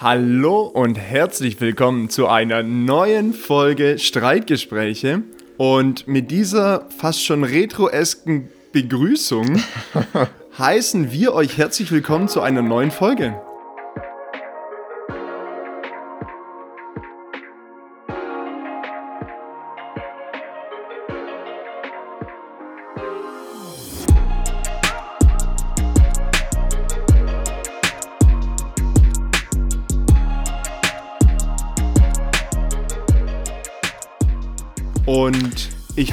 Hallo und herzlich willkommen zu einer neuen Folge Streitgespräche. Und mit dieser fast schon retroesken Begrüßung heißen wir euch herzlich willkommen zu einer neuen Folge.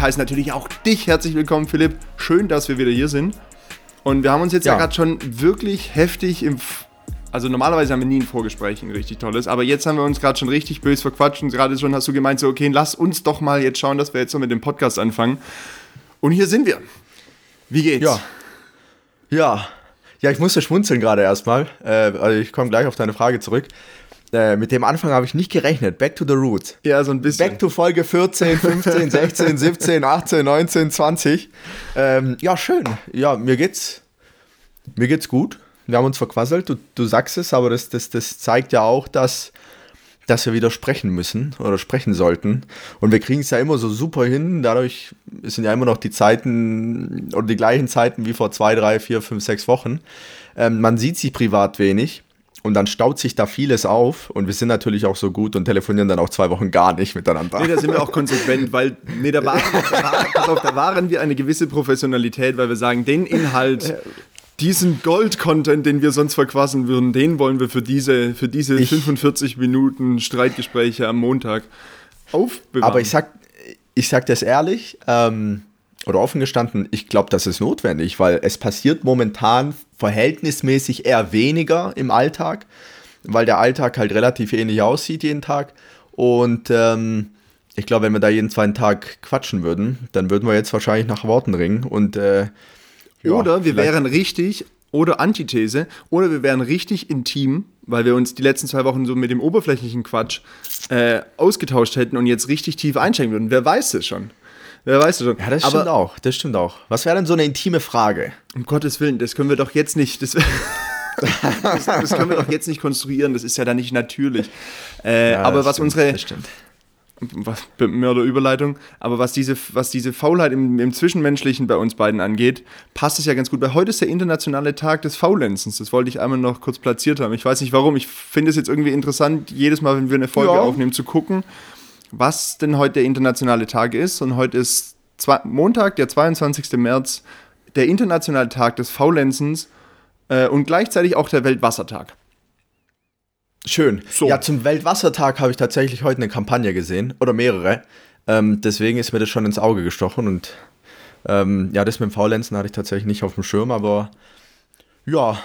Und ich heiße natürlich auch dich herzlich willkommen, Philipp. Schön, dass wir wieder hier sind. Und wir haben uns jetzt ja, ja gerade schon wirklich heftig im. F also normalerweise haben wir nie ein Vorgespräch, ein richtig tolles, aber jetzt haben wir uns gerade schon richtig böse verquatscht und gerade schon hast du gemeint, so, okay, lass uns doch mal jetzt schauen, dass wir jetzt so mit dem Podcast anfangen. Und hier sind wir. Wie geht's? Ja. Ja. Ja, ich musste schmunzeln gerade erstmal. Äh, also ich komme gleich auf deine Frage zurück. Äh, mit dem Anfang habe ich nicht gerechnet. Back to the roots. Ja, so ein bisschen. Back to Folge 14, 15, 16, 17, 18, 19, 20. Ähm, ja, schön. Ja, mir geht's, mir geht's gut. Wir haben uns verquasselt, du, du sagst es, aber das, das, das zeigt ja auch, dass, dass wir wieder sprechen müssen oder sprechen sollten. Und wir kriegen es ja immer so super hin. Dadurch sind ja immer noch die Zeiten oder die gleichen Zeiten wie vor zwei, drei, vier, fünf, sechs Wochen. Ähm, man sieht sich privat wenig. Und dann staut sich da vieles auf und wir sind natürlich auch so gut und telefonieren dann auch zwei Wochen gar nicht miteinander. Nee, da sind wir auch konsequent, weil nee, da, waren, da, auf, da waren wir eine gewisse Professionalität, weil wir sagen, den Inhalt, diesen Gold-Content, den wir sonst verquassen würden, den wollen wir für diese, für diese ich, 45 Minuten Streitgespräche am Montag aufbewahren. Aber ich sag, ich sag das ehrlich, ähm, oder offen gestanden, ich glaube, das ist notwendig, weil es passiert momentan verhältnismäßig eher weniger im Alltag, weil der Alltag halt relativ ähnlich aussieht jeden Tag. Und ähm, ich glaube, wenn wir da jeden zweiten Tag quatschen würden, dann würden wir jetzt wahrscheinlich nach Worten ringen. Und, äh, ja, oder wir wären richtig, oder Antithese, oder wir wären richtig intim, weil wir uns die letzten zwei Wochen so mit dem oberflächlichen Quatsch äh, ausgetauscht hätten und jetzt richtig tief einsteigen würden. Wer weiß es schon? Wer weiß schon. Ja, das Aber stimmt auch. Das stimmt auch. Was wäre denn so eine intime Frage? Um Gottes Willen, das können wir doch jetzt nicht. Das, das, das können wir doch jetzt nicht konstruieren. Das ist ja dann nicht natürlich. Äh, ja, aber was stimmt, unsere. Das stimmt. Was, Mörderüberleitung, aber was diese, was diese Faulheit im, im, Zwischenmenschlichen bei uns beiden angeht, passt es ja ganz gut, weil heute ist der internationale Tag des Faulenzens. Das wollte ich einmal noch kurz platziert haben. Ich weiß nicht warum, ich finde es jetzt irgendwie interessant, jedes Mal, wenn wir eine Folge ja. aufnehmen, zu gucken, was denn heute der internationale Tag ist. Und heute ist zwei, Montag, der 22. März, der internationale Tag des Faulenzens äh, und gleichzeitig auch der Weltwassertag. Schön. So. Ja, zum Weltwassertag habe ich tatsächlich heute eine Kampagne gesehen oder mehrere. Ähm, deswegen ist mir das schon ins Auge gestochen und ähm, ja, das mit dem Faulenzen hatte ich tatsächlich nicht auf dem Schirm, aber ja,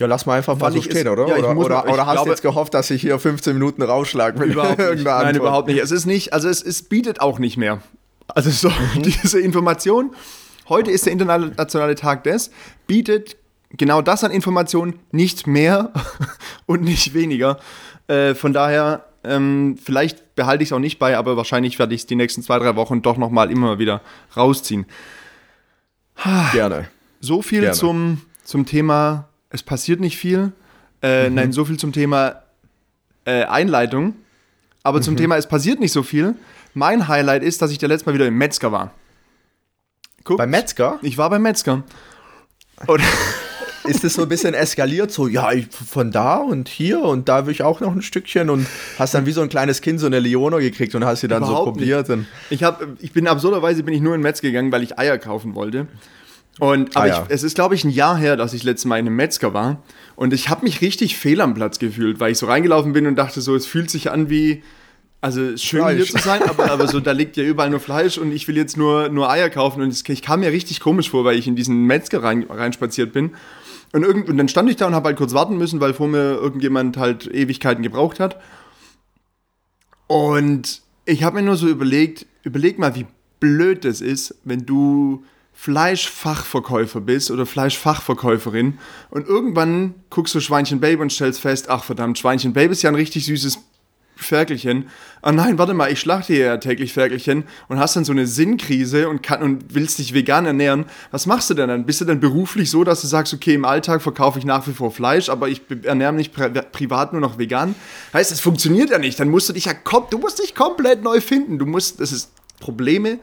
ja, lass mal einfach mal so stehen, oder? Ja, oder, oder, oder hast du jetzt gehofft, dass ich hier 15 Minuten rausschlage überhaupt nicht. Nein, überhaupt nicht. Es ist nicht, also es, es bietet auch nicht mehr. Also so, mhm. diese Information, heute ist der internationale Tag des, bietet genau das an Informationen nicht mehr und nicht weniger. Äh, von daher, ähm, vielleicht behalte ich es auch nicht bei, aber wahrscheinlich werde ich es die nächsten zwei, drei Wochen doch nochmal immer wieder rausziehen. Gerne. So viel Gerne. Zum, zum Thema es passiert nicht viel. Äh, mhm. Nein, so viel zum Thema äh, Einleitung. Aber mhm. zum Thema, es passiert nicht so viel. Mein Highlight ist, dass ich der letzte Mal wieder im Metzger war. Guckt, beim Metzger? Ich war beim Metzger. Und ist es so ein bisschen eskaliert, so, ja, ich, von da und hier und da will ich auch noch ein Stückchen und hast dann wie so ein kleines Kind so eine Leona gekriegt und hast sie dann Überhaupt so probiert. ich, hab, ich bin absurderweise bin ich nur in Metz gegangen, weil ich Eier kaufen wollte. Und, aber ah, ja. ich, es ist, glaube ich, ein Jahr her, dass ich letztes Mal in einem Metzger war. Und ich habe mich richtig fehl am Platz gefühlt, weil ich so reingelaufen bin und dachte so, es fühlt sich an wie, also schön Fleisch. hier zu sein, aber, aber so, da liegt ja überall nur Fleisch und ich will jetzt nur, nur Eier kaufen. Und ich kam mir richtig komisch vor, weil ich in diesen Metzger rein, reinspaziert bin. Und, irgend, und dann stand ich da und habe halt kurz warten müssen, weil vor mir irgendjemand halt Ewigkeiten gebraucht hat. Und ich habe mir nur so überlegt, überleg mal, wie blöd das ist, wenn du Fleischfachverkäufer bist oder Fleischfachverkäuferin und irgendwann guckst du Schweinchen Babe und stellst fest, ach verdammt, Schweinchen Babe ist ja ein richtig süßes Ferkelchen. Oh nein, warte mal, ich schlachte ja täglich Ferkelchen und hast dann so eine Sinnkrise und, kann, und willst dich vegan ernähren. Was machst du denn dann? Bist du dann beruflich so, dass du sagst, okay, im Alltag verkaufe ich nach wie vor Fleisch, aber ich ernähre mich pri privat nur noch vegan? Heißt, es funktioniert ja nicht. Dann musst du dich ja du musst dich komplett neu finden. Du musst, das ist Probleme,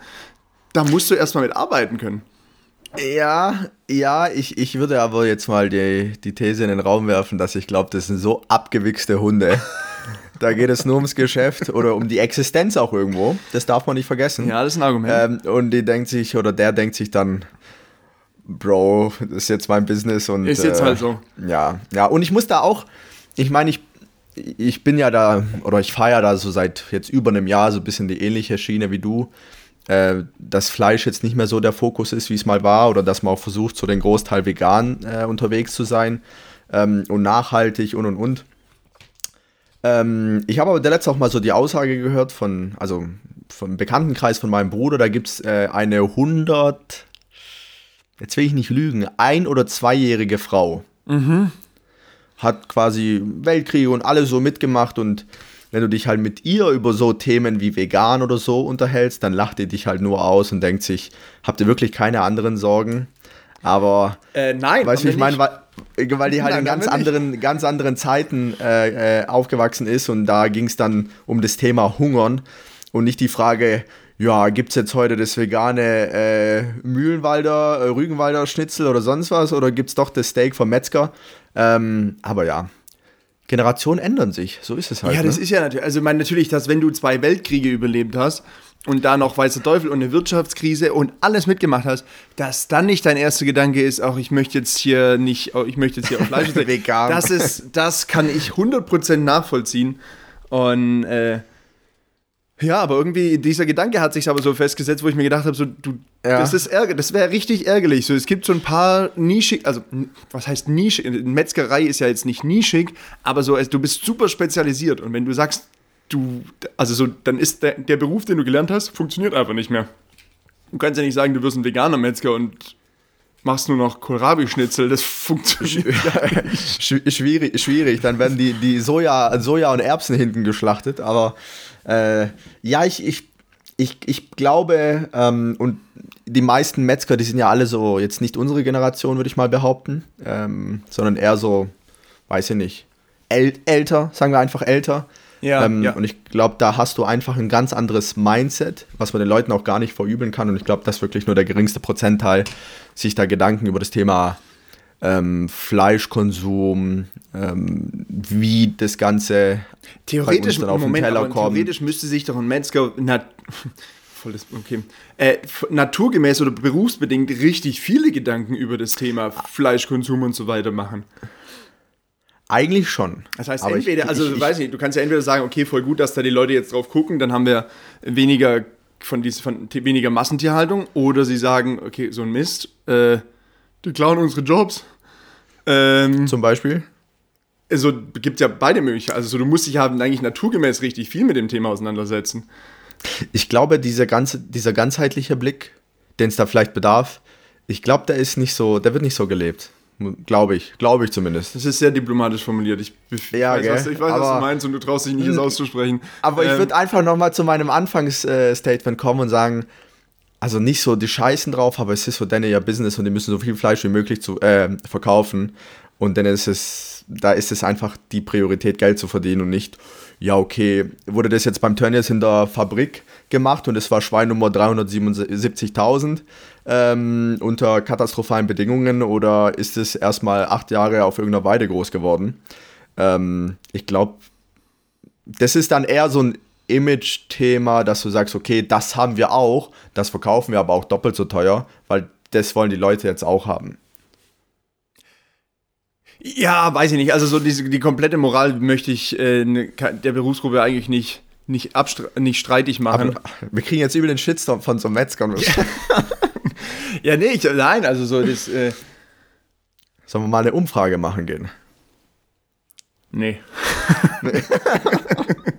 da musst du erstmal mit arbeiten können. Ja, ja, ich, ich würde aber jetzt mal die, die These in den Raum werfen, dass ich glaube, das sind so abgewichste Hunde. da geht es nur ums Geschäft oder um die Existenz auch irgendwo. Das darf man nicht vergessen. Ja, das ist ein Argument. Ähm, und die denkt sich, oder der denkt sich dann, Bro, das ist jetzt mein Business und. Ist jetzt äh, halt so. Ja, ja. Und ich muss da auch, ich meine, ich, ich bin ja da, oder ich fahre ja da so seit jetzt über einem Jahr so ein bisschen die ähnliche Schiene wie du äh, dass Fleisch jetzt nicht mehr so der Fokus ist, wie es mal war, oder dass man auch versucht, so den Großteil vegan äh, unterwegs zu sein ähm, und nachhaltig und und und. Ähm, ich habe aber der letzte auch mal so die Aussage gehört von, also vom Bekanntenkreis von meinem Bruder, da gibt es äh, eine 100, jetzt will ich nicht lügen, ein- oder zweijährige Frau. Mhm. Hat quasi Weltkriege und alles so mitgemacht und wenn du dich halt mit ihr über so Themen wie vegan oder so unterhältst, dann lacht ihr dich halt nur aus und denkt sich, habt ihr wirklich keine anderen Sorgen? Aber äh, nein, weißt du, ich meine, weil, weil die halt nein, in ganz anderen, ganz anderen Zeiten äh, äh, aufgewachsen ist und da ging es dann um das Thema Hungern und nicht die Frage, ja, gibt es jetzt heute das vegane äh, Mühlenwalder, äh, Rügenwalder Schnitzel oder sonst was oder gibt es doch das Steak vom Metzger? Ähm, aber ja, Generationen ändern sich, so ist es halt. Ja, das ne? ist ja natürlich, also ich meine natürlich, dass wenn du zwei Weltkriege überlebt hast und da noch Weißer Teufel und eine Wirtschaftskrise und alles mitgemacht hast, dass dann nicht dein erster Gedanke ist, auch ich möchte jetzt hier nicht, ich möchte jetzt hier auf Fleisch Vegan. Das ist, das kann ich 100% nachvollziehen und äh, ja, aber irgendwie, dieser Gedanke hat sich aber so festgesetzt, wo ich mir gedacht habe, so, du, ja. das ist ärger, das wäre richtig ärgerlich. So, es gibt so ein paar nischig, also was heißt nischig? Metzgerei ist ja jetzt nicht nischig, aber so, also, du bist super spezialisiert und wenn du sagst, du, also so, dann ist der, der Beruf, den du gelernt hast, funktioniert einfach nicht mehr. Du kannst ja nicht sagen, du wirst ein veganer Metzger und machst nur noch Kohlrabi-Schnitzel, das funktioniert schwierig, schwierig. Dann werden die, die Soja, Soja und Erbsen hinten geschlachtet, aber äh, ja, ich, ich, ich, ich glaube, ähm, und die meisten Metzger, die sind ja alle so, jetzt nicht unsere Generation, würde ich mal behaupten, ähm, sondern eher so, weiß ich nicht, äl älter, sagen wir einfach älter. Ja, ähm, ja. Und ich glaube, da hast du einfach ein ganz anderes Mindset, was man den Leuten auch gar nicht verübeln kann. Und ich glaube, dass wirklich nur der geringste Prozentteil sich da Gedanken über das Thema ähm, Fleischkonsum, ähm, wie das Ganze theoretisch auf Moment, den Teller kommt. Theoretisch müsste sich doch ein Metzger voll das, okay, äh, naturgemäß oder berufsbedingt richtig viele Gedanken über das Thema Fleischkonsum und so weiter machen. Eigentlich schon. Das heißt, entweder, ich, also ich, weiß nicht, du kannst ja entweder sagen, okay, voll gut, dass da die Leute jetzt drauf gucken, dann haben wir weniger von, dies, von weniger Massentierhaltung, oder sie sagen, okay, so ein Mist, äh, die klauen unsere Jobs. Ähm, Zum Beispiel? Also gibt ja beide Möglichkeiten. Also so, du musst dich haben eigentlich naturgemäß richtig viel mit dem Thema auseinandersetzen. Ich glaube, dieser, ganze, dieser ganzheitliche Blick, den es da vielleicht bedarf, ich glaube, der ist nicht so, der wird nicht so gelebt. Glaube ich, glaube ich zumindest. Das ist sehr diplomatisch formuliert. Ich, ja, weiß, was, ich weiß, aber, was du meinst und du traust dich nicht, es auszusprechen. Aber ähm, ich würde einfach nochmal zu meinem Anfangsstatement kommen und sagen, also nicht so die Scheißen drauf, aber es ist für denen ja Business und die müssen so viel Fleisch wie möglich zu, äh, verkaufen. Und dann ist es, da ist es einfach die Priorität, Geld zu verdienen und nicht, ja, okay, wurde das jetzt beim Tönnies in der Fabrik gemacht und es war Schwein Nummer 377.000 ähm, unter katastrophalen Bedingungen oder ist es erstmal acht Jahre auf irgendeiner Weide groß geworden? Ähm, ich glaube, das ist dann eher so ein Image-Thema, dass du sagst, okay, das haben wir auch, das verkaufen wir aber auch doppelt so teuer, weil das wollen die Leute jetzt auch haben. Ja, weiß ich nicht. Also so diese, die komplette Moral möchte ich äh, ne, der Berufsgruppe eigentlich nicht, nicht, nicht streitig machen. Aber wir kriegen jetzt übel den Shitstorm von so Metzgern. ja, nee, ich, nein, also so das... Äh Sollen wir mal eine Umfrage machen gehen? Nee. nee.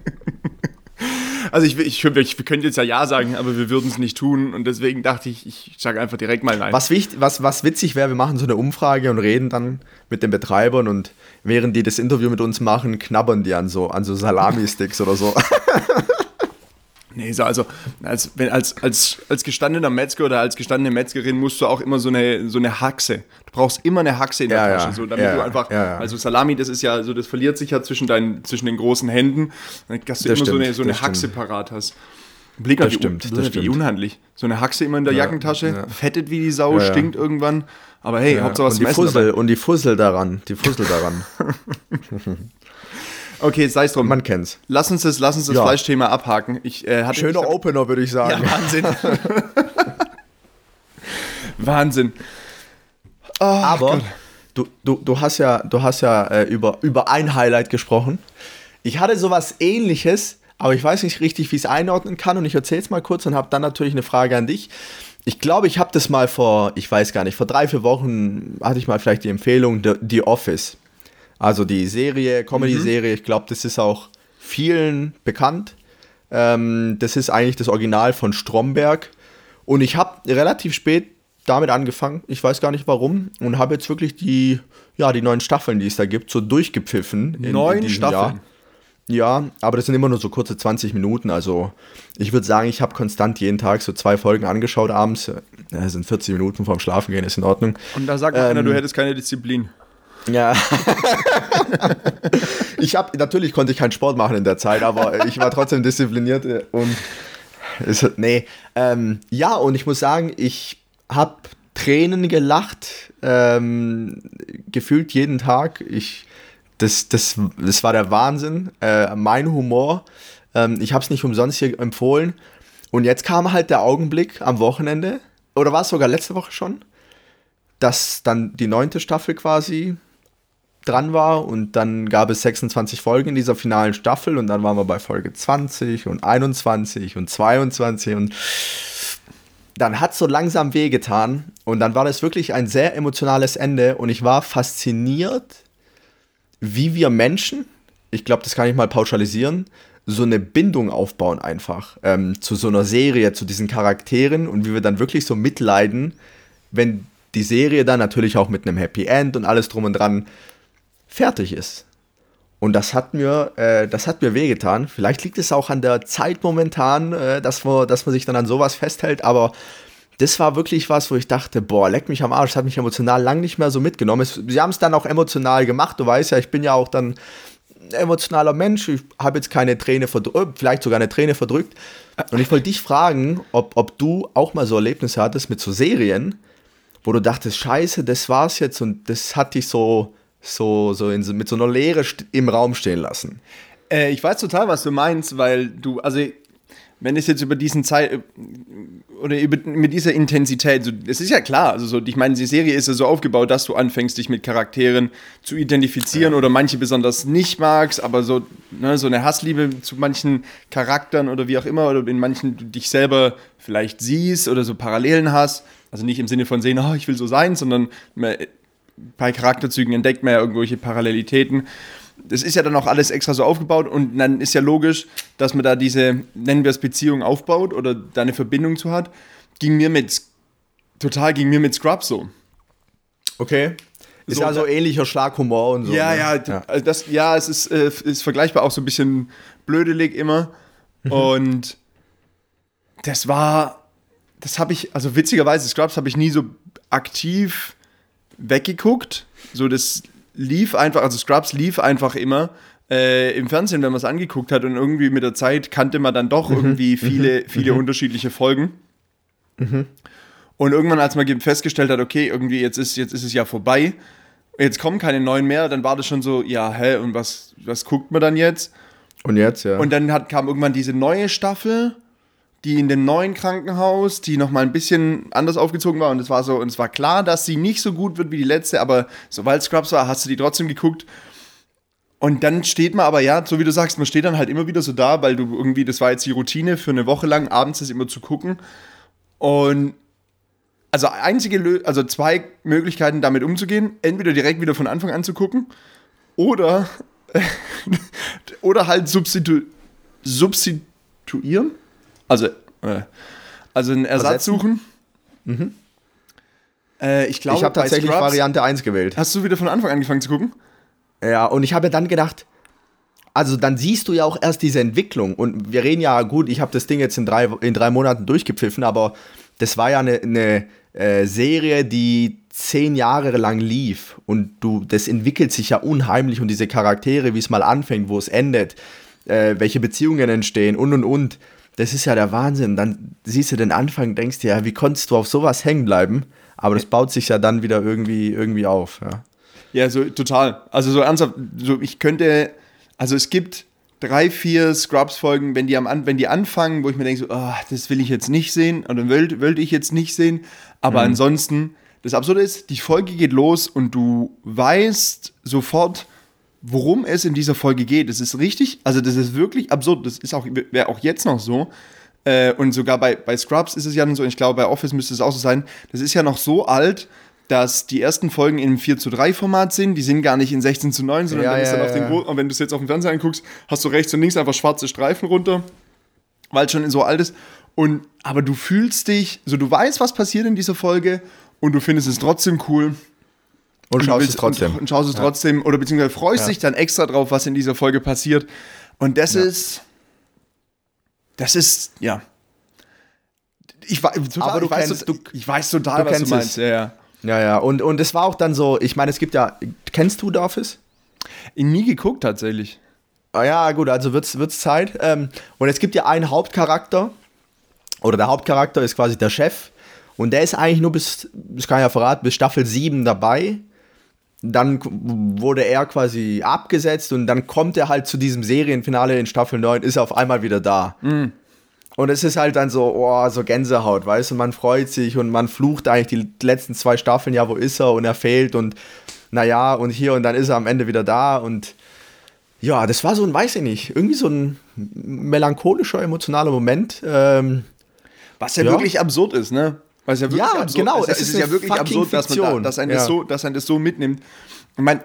Also ich, ich, ich, wir können jetzt ja Ja sagen, aber wir würden es nicht tun und deswegen dachte ich, ich sage einfach direkt mal Nein. Was, wichtig, was, was witzig wäre, wir machen so eine Umfrage und reden dann mit den Betreibern und während die das Interview mit uns machen, knabbern die an so, an so Salami-Sticks oder so. Nee, so, also als, wenn, als, als, als gestandener Metzger oder als gestandene Metzgerin musst du auch immer so eine, so eine Haxe. Du brauchst immer eine Haxe in der ja, Tasche, ja. so damit ja, du einfach, also Salami, das ist ja so, das verliert sich ja zwischen deinen, zwischen den großen Händen, dass du das immer stimmt, so eine, so eine Haxe stimmt. parat hast. Blick das stimmt, das wie unhandlich. So eine Haxe immer in der Jackentasche, fettet wie die Sau, stinkt irgendwann. Aber hey, Hauptsache was und die Fussel, Und die Fussel daran, die Fussel daran. Okay, sei es drum. Man kennt's. Lass uns das, lass uns das ja. Fleischthema abhaken. Ich, äh, Schöner ich, Opener, würde ich sagen. Ja, Wahnsinn. Wahnsinn. Oh, Aber du, du, du hast ja, du hast ja äh, über, über ein Highlight gesprochen. Ich hatte sowas ähnliches, aber ich weiß nicht richtig, wie ich es einordnen kann und ich erzähle es mal kurz und habe dann natürlich eine Frage an dich. Ich glaube, ich habe das mal vor, ich weiß gar nicht, vor drei, vier Wochen hatte ich mal vielleicht die Empfehlung, The, The Office. Also die Serie, Comedy-Serie, mhm. ich glaube, das ist auch vielen bekannt. Ähm, das ist eigentlich das Original von Stromberg. Und ich habe relativ spät damit angefangen, ich weiß gar nicht warum, und habe jetzt wirklich die, ja, die neuen Staffeln, die es da gibt, so durchgepfiffen. In, Neun in Staffeln? Jahr. Ja, aber das sind immer nur so kurze 20 Minuten. Also ich würde sagen, ich habe konstant jeden Tag so zwei Folgen angeschaut abends. Das sind 40 Minuten vorm Schlafengehen, ist in Ordnung. Und da sagt ähm, einer, du hättest keine Disziplin. Ja. ich habe natürlich konnte ich keinen Sport machen in der Zeit, aber ich war trotzdem diszipliniert und es, nee, ähm, ja und ich muss sagen, ich habe Tränen gelacht, ähm, gefühlt jeden Tag. Ich das, das, das war der Wahnsinn. Äh, mein Humor. Ähm, ich habe es nicht umsonst hier empfohlen. Und jetzt kam halt der Augenblick am Wochenende, oder war es sogar letzte Woche schon, dass dann die neunte Staffel quasi dran war und dann gab es 26 Folgen in dieser finalen Staffel und dann waren wir bei Folge 20 und 21 und 22 und dann hat so langsam wehgetan und dann war das wirklich ein sehr emotionales Ende und ich war fasziniert, wie wir Menschen, ich glaube, das kann ich mal pauschalisieren, so eine Bindung aufbauen einfach ähm, zu so einer Serie, zu diesen Charakteren und wie wir dann wirklich so mitleiden, wenn die Serie dann natürlich auch mit einem Happy End und alles drum und dran fertig ist. Und das hat mir, äh, das hat mir wehgetan. Vielleicht liegt es auch an der Zeit momentan, äh, dass, man, dass man sich dann an sowas festhält, aber das war wirklich was, wo ich dachte, boah, leck mich am Arsch, das hat mich emotional lang nicht mehr so mitgenommen. Es, sie haben es dann auch emotional gemacht, du weißt ja, ich bin ja auch dann emotionaler Mensch, ich habe jetzt keine Träne verdrückt, vielleicht sogar eine Träne verdrückt. Und ich wollte dich fragen, ob, ob du auch mal so Erlebnisse hattest mit so Serien, wo du dachtest, scheiße, das war's jetzt und das hat dich so so, so, in, mit so einer Leere im Raum stehen lassen. Äh, ich weiß total, was du meinst, weil du, also wenn es jetzt über diesen Zeit äh, oder über, mit dieser Intensität, so, es ist ja klar, also so, ich meine, die Serie ist ja so aufgebaut, dass du anfängst, dich mit Charakteren zu identifizieren ja. oder manche besonders nicht magst, aber so, ne, so eine Hassliebe zu manchen Charakteren oder wie auch immer, oder in manchen du dich selber vielleicht siehst oder so Parallelen hast. Also nicht im Sinne von sehen, oh, ich will so sein, sondern bei Charakterzügen entdeckt man ja irgendwelche Parallelitäten. Das ist ja dann auch alles extra so aufgebaut und dann ist ja logisch, dass man da diese, nennen wir es Beziehung aufbaut oder da eine Verbindung zu hat. Ging mir mit, total ging mir mit Scrubs so. Okay. Ist so, ja so ähnlicher Schlaghumor und so. Ja, ne? ja, ja. Also das, ja, es ist, äh, ist vergleichbar auch so ein bisschen blödelig immer. Mhm. Und das war, das habe ich, also witzigerweise, Scrubs habe ich nie so aktiv weggeguckt. So, das lief einfach, also Scrubs lief einfach immer. Äh, im Fernsehen, wenn man es angeguckt hat und irgendwie mit der Zeit kannte man dann doch mhm. irgendwie viele, mhm. viele mhm. unterschiedliche Folgen. Mhm. Und irgendwann, als man festgestellt hat, okay, irgendwie jetzt ist, jetzt ist es ja vorbei, jetzt kommen keine neuen mehr, dann war das schon so, ja, hä, und was, was guckt man dann jetzt? Und jetzt, ja. Und dann hat, kam irgendwann diese neue Staffel die in dem neuen Krankenhaus, die noch mal ein bisschen anders aufgezogen war und es war so und es war klar, dass sie nicht so gut wird wie die letzte, aber sobald Scrubs war, hast du die trotzdem geguckt. Und dann steht man aber ja, so wie du sagst, man steht dann halt immer wieder so da, weil du irgendwie, das war jetzt die Routine für eine Woche lang, abends das immer zu gucken. Und also einzige, also zwei Möglichkeiten damit umzugehen, entweder direkt wieder von Anfang an zu gucken oder oder halt substitu substituieren. Also, äh, also einen Ersatz Versetzen. suchen. Mhm. Äh, ich glaube, ich habe tatsächlich Scrubs, Variante 1 gewählt. Hast du wieder von Anfang angefangen zu gucken? Ja, und ich habe dann gedacht, also dann siehst du ja auch erst diese Entwicklung. Und wir reden ja, gut, ich habe das Ding jetzt in drei, in drei Monaten durchgepfiffen, aber das war ja eine, eine äh, Serie, die zehn Jahre lang lief. Und du, das entwickelt sich ja unheimlich und diese Charaktere, wie es mal anfängt, wo es endet, äh, welche Beziehungen entstehen und und und. Das ist ja der Wahnsinn. Dann siehst du den Anfang, denkst dir, ja, wie konntest du auf sowas hängen bleiben? Aber das baut sich ja dann wieder irgendwie, irgendwie auf. Ja, ja so total. Also so ernsthaft, so ich könnte also es gibt drei, vier Scrubs-Folgen, wenn die, am, wenn die anfangen, wo ich mir denke, so, oh, das will ich jetzt nicht sehen oder wollte wollt ich jetzt nicht sehen. Aber mhm. ansonsten, das Absurde ist, die Folge geht los und du weißt sofort, worum es in dieser Folge geht. Das ist richtig, also das ist wirklich absurd. Das ist auch, wäre auch jetzt noch so. Äh, und sogar bei, bei Scrubs ist es ja so, ich glaube, bei Office müsste es auch so sein. Das ist ja noch so alt, dass die ersten Folgen im 4 zu 3 Format sind. Die sind gar nicht in 16 zu 9, sondern ja, wenn, ja, ja, und wenn du es jetzt auf dem Fernseher anguckst, hast du rechts und links einfach schwarze Streifen runter, weil es schon so alt ist. Und, aber du fühlst dich, so du weißt, was passiert in dieser Folge und du findest es trotzdem cool. Und, und schaust willst, es trotzdem. Und, und schaust es trotzdem, oder beziehungsweise freust dich dann extra drauf, was in dieser Folge passiert. Und das ist, das ist, ja. Ich, total, aber du ich, kennst, weiß, du, ich weiß total, du was du meinst. Ja, ja. Ja, ja, und, und es war auch dann so, ich meine, es gibt ja, kennst du The Office? Nie geguckt tatsächlich. Ah, ja, gut, also wird es Zeit. Ähm, und es gibt ja einen Hauptcharakter, oder der Hauptcharakter ist quasi der Chef, und der ist eigentlich nur bis, das kann ich ja verraten, bis Staffel 7 dabei. Dann wurde er quasi abgesetzt und dann kommt er halt zu diesem Serienfinale in Staffel 9, ist er auf einmal wieder da. Mhm. Und es ist halt dann so, oh, so Gänsehaut, weißt du, man freut sich und man flucht eigentlich die letzten zwei Staffeln, ja, wo ist er und er fehlt und naja, und hier und dann ist er am Ende wieder da und ja, das war so ein, weiß ich nicht, irgendwie so ein melancholischer, emotionaler Moment. Ähm, Was ja, ja, wirklich absurd ist, ne? Was ja, wirklich ja absurd genau, ist. Es, es ist ja wirklich absurd, dass, man da, dass, einen ja. das so, dass einen das so mitnimmt. Ich meine,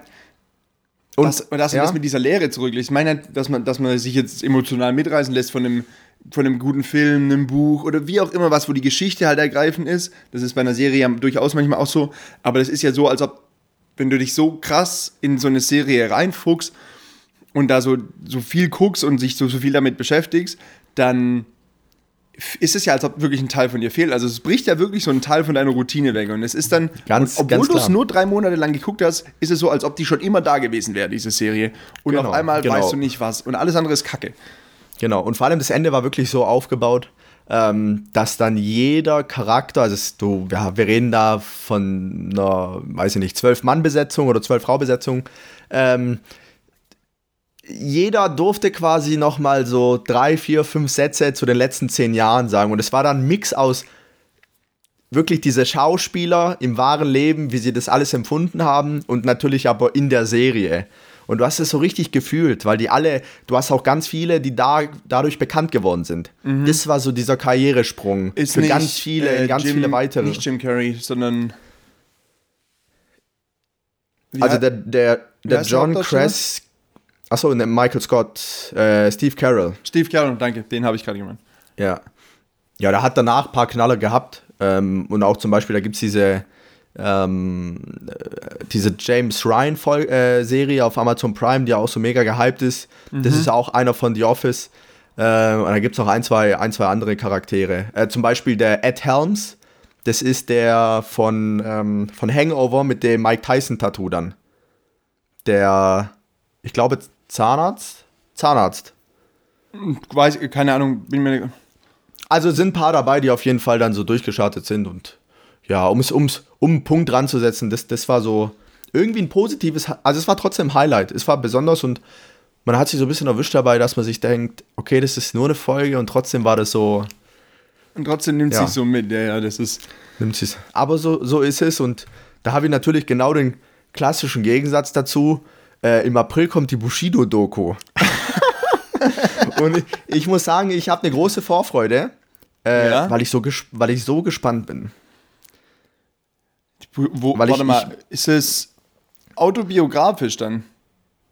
und dass, dass ja. das mit dieser Lehre zurückliegt. Ich meine, dass man, dass man sich jetzt emotional mitreißen lässt von einem von einem guten Film, einem Buch oder wie auch immer was, wo die Geschichte halt ergreifend ist. Das ist bei einer Serie ja durchaus manchmal auch so. Aber das ist ja so, als ob, wenn du dich so krass in so eine Serie reinfuchst und da so, so viel guckst und sich so, so viel damit beschäftigst, dann ist es ja, als ob wirklich ein Teil von dir fehlt. Also es bricht ja wirklich so ein Teil von deiner Routine weg. Und es ist dann, ganz, obwohl du es nur drei Monate lang geguckt hast, ist es so, als ob die schon immer da gewesen wäre, diese Serie. Und genau, auf einmal genau. weißt du nicht was. Und alles andere ist Kacke. Genau, und vor allem das Ende war wirklich so aufgebaut, ähm, dass dann jeder Charakter, also es, du, ja, wir reden da von einer, weiß ich nicht, Zwölf-Mann-Besetzung oder Zwölf-Frau-Besetzung, ähm, jeder durfte quasi nochmal so drei, vier, fünf Sätze zu den letzten zehn Jahren sagen. Und es war dann ein Mix aus wirklich diese Schauspieler im wahren Leben, wie sie das alles empfunden haben und natürlich aber in der Serie. Und du hast es so richtig gefühlt, weil die alle, du hast auch ganz viele, die da dadurch bekannt geworden sind. Mhm. Das war so dieser Karrieresprung Ist für nicht, ganz viele, äh, ganz Jim, viele weitere. Nicht Jim Carrey, sondern also der, der, der John Kress, achso, ne, Michael Scott, äh, Steve Carroll. Steve Carroll, danke, den habe ich gerade gemeint. Ja. Ja, der hat danach ein paar Knaller gehabt. Ähm, und auch zum Beispiel, da gibt es diese, ähm, diese James Ryan äh, auf Amazon Prime, die auch so mega gehypt ist. Mhm. Das ist auch einer von The Office. Äh, und da gibt es noch ein zwei, ein, zwei andere Charaktere. Äh, zum Beispiel der Ed Helms. Das ist der von, ähm, von Hangover mit dem Mike Tyson-Tattoo dann. Der, ich glaube, Zahnarzt? Zahnarzt. Weiß, keine Ahnung, bin mir. Also sind ein paar dabei, die auf jeden Fall dann so durchgeschartet sind und ja, um es ums, um einen Punkt dran zu setzen, das, das war so irgendwie ein positives, also es war trotzdem Highlight. Es war besonders und man hat sich so ein bisschen erwischt dabei, dass man sich denkt, okay, das ist nur eine Folge und trotzdem war das so. Und trotzdem nimmt ja. sich so mit, ja, ja, das ist. Nimmt sich. Aber so, so ist es und da habe ich natürlich genau den klassischen Gegensatz dazu. Äh, Im April kommt die Bushido-Doku. und ich, ich, muss sagen, ich habe eine große Vorfreude, äh, ja? weil, ich so weil ich so gespannt bin. Wo, Weil warte ich, mal, ist es autobiografisch dann?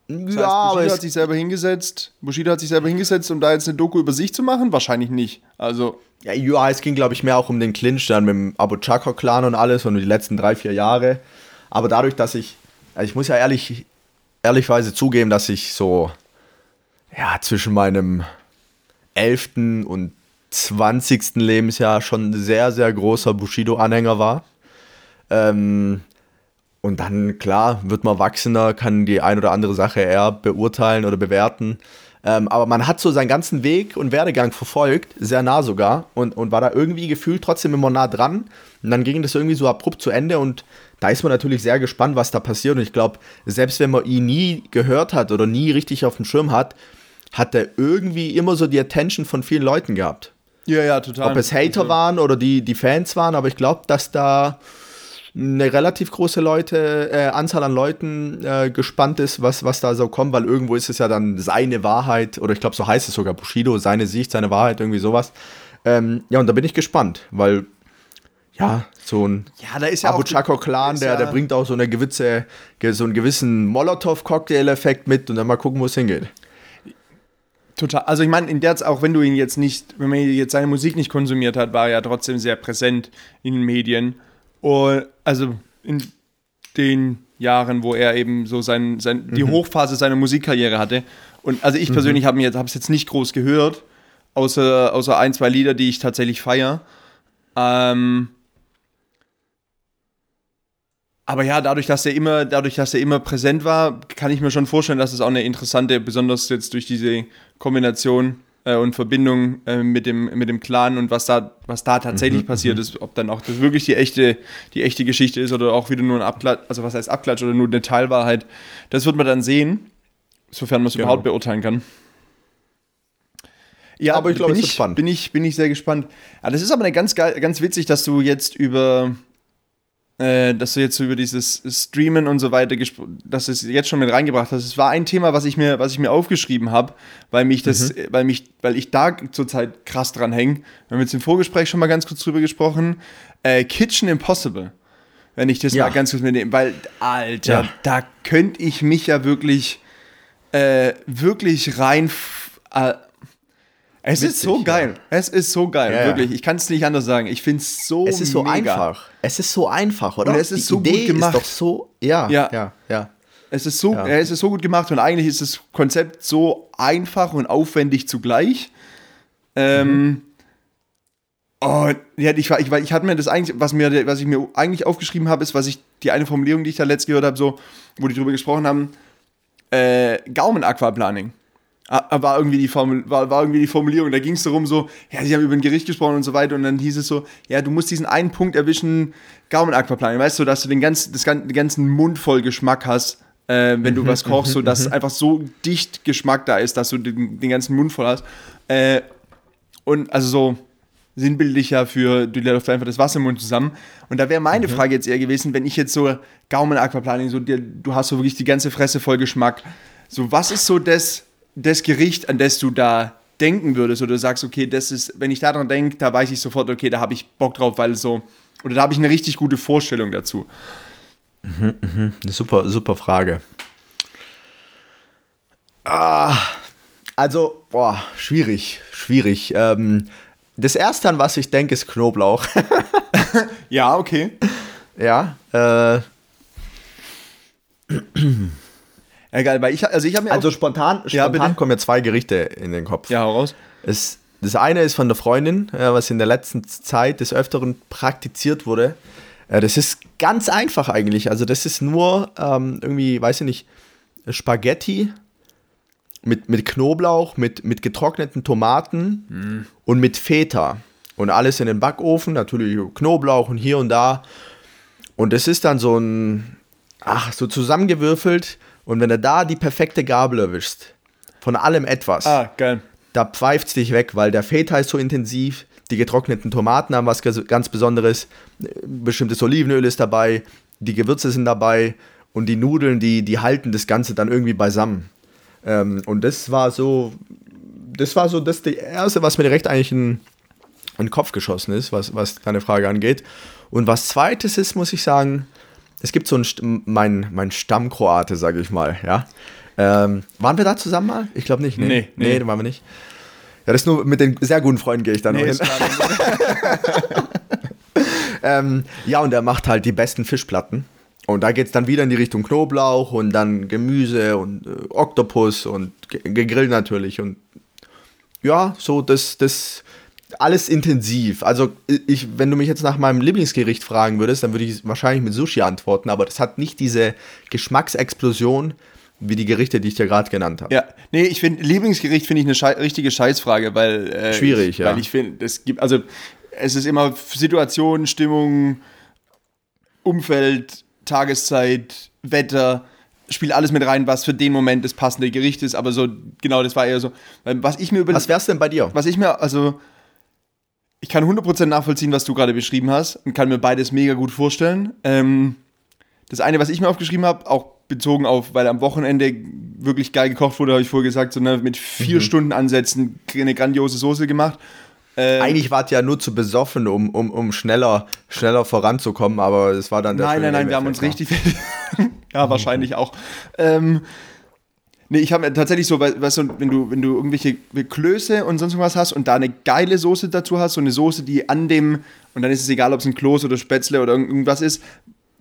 Das ja, heißt, Bushido hat sich selber hingesetzt. Bushido hat sich selber hingesetzt, um da jetzt eine Doku über sich zu machen? Wahrscheinlich nicht. Also. Ja, ja es ging, glaube ich, mehr auch um den Clinch dann mit dem Abu Chaka-Clan und alles und die letzten drei, vier Jahre. Aber dadurch, dass ich, also ich muss ja ehrlich, ehrlichweise zugeben, dass ich so, ja, zwischen meinem 11. und 20. Lebensjahr schon sehr, sehr großer Bushido-Anhänger war. Ähm, und dann, klar, wird man wachsender, kann die ein oder andere Sache eher beurteilen oder bewerten. Ähm, aber man hat so seinen ganzen Weg und Werdegang verfolgt, sehr nah sogar, und, und war da irgendwie gefühlt trotzdem immer nah dran. Und dann ging das irgendwie so abrupt zu Ende und da ist man natürlich sehr gespannt, was da passiert. Und ich glaube, selbst wenn man ihn nie gehört hat oder nie richtig auf dem Schirm hat, hat er irgendwie immer so die Attention von vielen Leuten gehabt. Ja, ja, total. Ob es Hater waren oder die, die Fans waren, aber ich glaube, dass da eine relativ große Leute, äh, Anzahl an Leuten äh, gespannt ist, was, was da so kommt, weil irgendwo ist es ja dann seine Wahrheit, oder ich glaube, so heißt es sogar Bushido, seine Sicht, seine Wahrheit, irgendwie sowas. Ähm, ja, und da bin ich gespannt, weil ja, so ein ja, da ist ja Abu Chako-Clan, der, ja der bringt auch so, eine gewisse, so einen gewissen Molotow-Cocktail-Effekt mit und dann mal gucken, wo es hingeht. Total. Also ich meine, in der auch wenn du ihn jetzt nicht, wenn man jetzt seine Musik nicht konsumiert hat, war er ja trotzdem sehr präsent in den Medien. Und also in den Jahren, wo er eben so sein, sein, mhm. die Hochphase seiner Musikkarriere hatte. Und also ich mhm. persönlich habe es jetzt, jetzt nicht groß gehört, außer, außer ein, zwei Lieder, die ich tatsächlich feiere. Ähm, aber ja, dadurch, dass er immer, dadurch, dass er immer präsent war, kann ich mir schon vorstellen, dass es auch eine interessante, besonders jetzt durch diese Kombination äh, und Verbindung äh, mit, dem, mit dem Clan und was da, was da tatsächlich mhm, passiert mhm. ist, ob dann auch das wirklich die echte, die echte Geschichte ist oder auch wieder nur ein Abklatsch, also was heißt Abklatsch oder nur eine Teilwahrheit, das wird man dann sehen, sofern man es genau. überhaupt beurteilen kann. Ja, aber ich glaube, spannend. Bin ich, bin ich sehr gespannt. Ja, das ist aber eine ganz geil, ganz witzig, dass du jetzt über äh, dass du jetzt über dieses Streamen und so weiter, dass du es jetzt schon mit reingebracht hast. Es war ein Thema, was ich mir, was ich mir aufgeschrieben habe, weil mich das, mhm. weil mich, weil ich da zurzeit krass dran hänge. Wir haben jetzt im Vorgespräch schon mal ganz kurz drüber gesprochen. Äh, Kitchen Impossible. Wenn ich das ja. mal ganz kurz mitnehme, weil, Alter, ja. da könnte ich mich ja wirklich, äh, wirklich rein. Es Witzig, ist so geil. Ja. Es ist so geil, ja, wirklich. Ich kann es nicht anders sagen. Ich finde es so Es ist so mega. einfach. Es ist so einfach, oder? Und es ist Die so Idee gut gemacht. Ist doch so, ja, ja, ja. ja. Es ist so, ja. es ist so gut gemacht und eigentlich ist das Konzept so einfach und aufwendig zugleich. Ähm, mhm. Oh, ja, ich, ich, ich hatte mir das eigentlich, was, mir, was ich mir eigentlich aufgeschrieben habe, ist, was ich, die eine Formulierung, die ich da letzt gehört habe, so, wo die drüber gesprochen haben, äh, Gaumen-Aquaplaning. War irgendwie die, Formel, war, war irgendwie die Formulierung. Da ging es darum, so, ja, sie haben über ein Gericht gesprochen und so weiter. Und dann hieß es so, ja, du musst diesen einen Punkt erwischen, Gaumen-Aquaplaning. Weißt du, dass du den ganzen, das, den ganzen Mund voll Geschmack hast, äh, wenn du was kochst, so dass einfach so dicht Geschmack da ist, dass du den, den ganzen Mund voll hast. Äh, und also so sinnbildlicher für, du läufst einfach das Wasser im Mund zusammen. Und da wäre meine mhm. Frage jetzt eher gewesen, wenn ich jetzt so Gaumen-Aquaplaning, so, dir, du hast so wirklich die ganze Fresse voll Geschmack. So, was ist so das das Gericht, an das du da denken würdest oder du sagst, okay, das ist, wenn ich daran denke, da weiß ich sofort, okay, da habe ich Bock drauf, weil so, oder da habe ich eine richtig gute Vorstellung dazu. Mhm, mhm. Eine super, super Frage. Ah, also, boah, schwierig, schwierig. Ähm, das erste, an was ich denke, ist Knoblauch. ja, okay. Ja, äh. Egal, weil ich, also ich habe mir. Also spontan, spontan ja, kommen mir zwei Gerichte in den Kopf. Ja, hau raus. Es, das eine ist von der Freundin, was in der letzten Zeit des Öfteren praktiziert wurde. Das ist ganz einfach eigentlich. Also, das ist nur ähm, irgendwie, weiß ich nicht, Spaghetti mit, mit Knoblauch, mit, mit getrockneten Tomaten mm. und mit Feta. Und alles in den Backofen, natürlich Knoblauch und hier und da. Und es ist dann so ein, ach, so zusammengewürfelt und wenn du da die perfekte Gabel erwischst, von allem etwas, ah, geil. da pfeift es dich weg, weil der Feta ist so intensiv, die getrockneten Tomaten haben was ganz Besonderes, bestimmtes Olivenöl ist dabei, die Gewürze sind dabei und die Nudeln, die, die halten das Ganze dann irgendwie beisammen. Ähm, und das war so, das war so das die erste, was mir direkt eigentlich in, in den Kopf geschossen ist, was, was deine Frage angeht. Und was zweites ist, muss ich sagen, es gibt so einen, mein, mein Stammkroate, sage ich mal, ja. Ähm, waren wir da zusammen mal? Ich glaube nicht. Nee. Nee, nee. nee, waren wir nicht. Ja, das ist nur mit den sehr guten Freunden gehe ich da nee, hin. ähm, ja, und er macht halt die besten Fischplatten. Und da geht es dann wieder in die Richtung Knoblauch und dann Gemüse und äh, Oktopus und gegrillt natürlich. Und ja, so das, das alles intensiv. Also ich, wenn du mich jetzt nach meinem Lieblingsgericht fragen würdest, dann würde ich wahrscheinlich mit Sushi antworten, aber das hat nicht diese Geschmacksexplosion wie die Gerichte, die ich dir gerade genannt habe. Ja, nee, ich finde Lieblingsgericht finde ich eine Schei richtige Scheißfrage, weil äh, schwierig, ich, ja. Weil ich finde, es gibt also es ist immer Situation, Stimmung, Umfeld, Tageszeit, Wetter, spielt alles mit rein, was für den Moment das passende Gericht ist, aber so, genau, das war eher so. Was ich mir über Was wär's denn bei dir? Was ich mir, also, ich kann 100% nachvollziehen, was du gerade beschrieben hast und kann mir beides mega gut vorstellen. Ähm, das eine, was ich mir aufgeschrieben habe, auch bezogen auf, weil am Wochenende wirklich geil gekocht wurde, habe ich vorher gesagt, so ne, mit vier mhm. Stunden Ansätzen eine grandiose Soße gemacht. Ähm, Eigentlich war es ja nur zu besoffen, um, um, um schneller, schneller voranzukommen, aber es war dann der Nein, nein, nein, wir haben uns richtig. ja, wahrscheinlich auch. Ähm, nee, ich habe tatsächlich so, weißt du, wenn du, wenn du irgendwelche Klöße und sonst was hast und da eine geile Soße dazu hast, so eine Soße, die an dem, und dann ist es egal, ob es ein Kloß oder Spätzle oder irgendwas ist,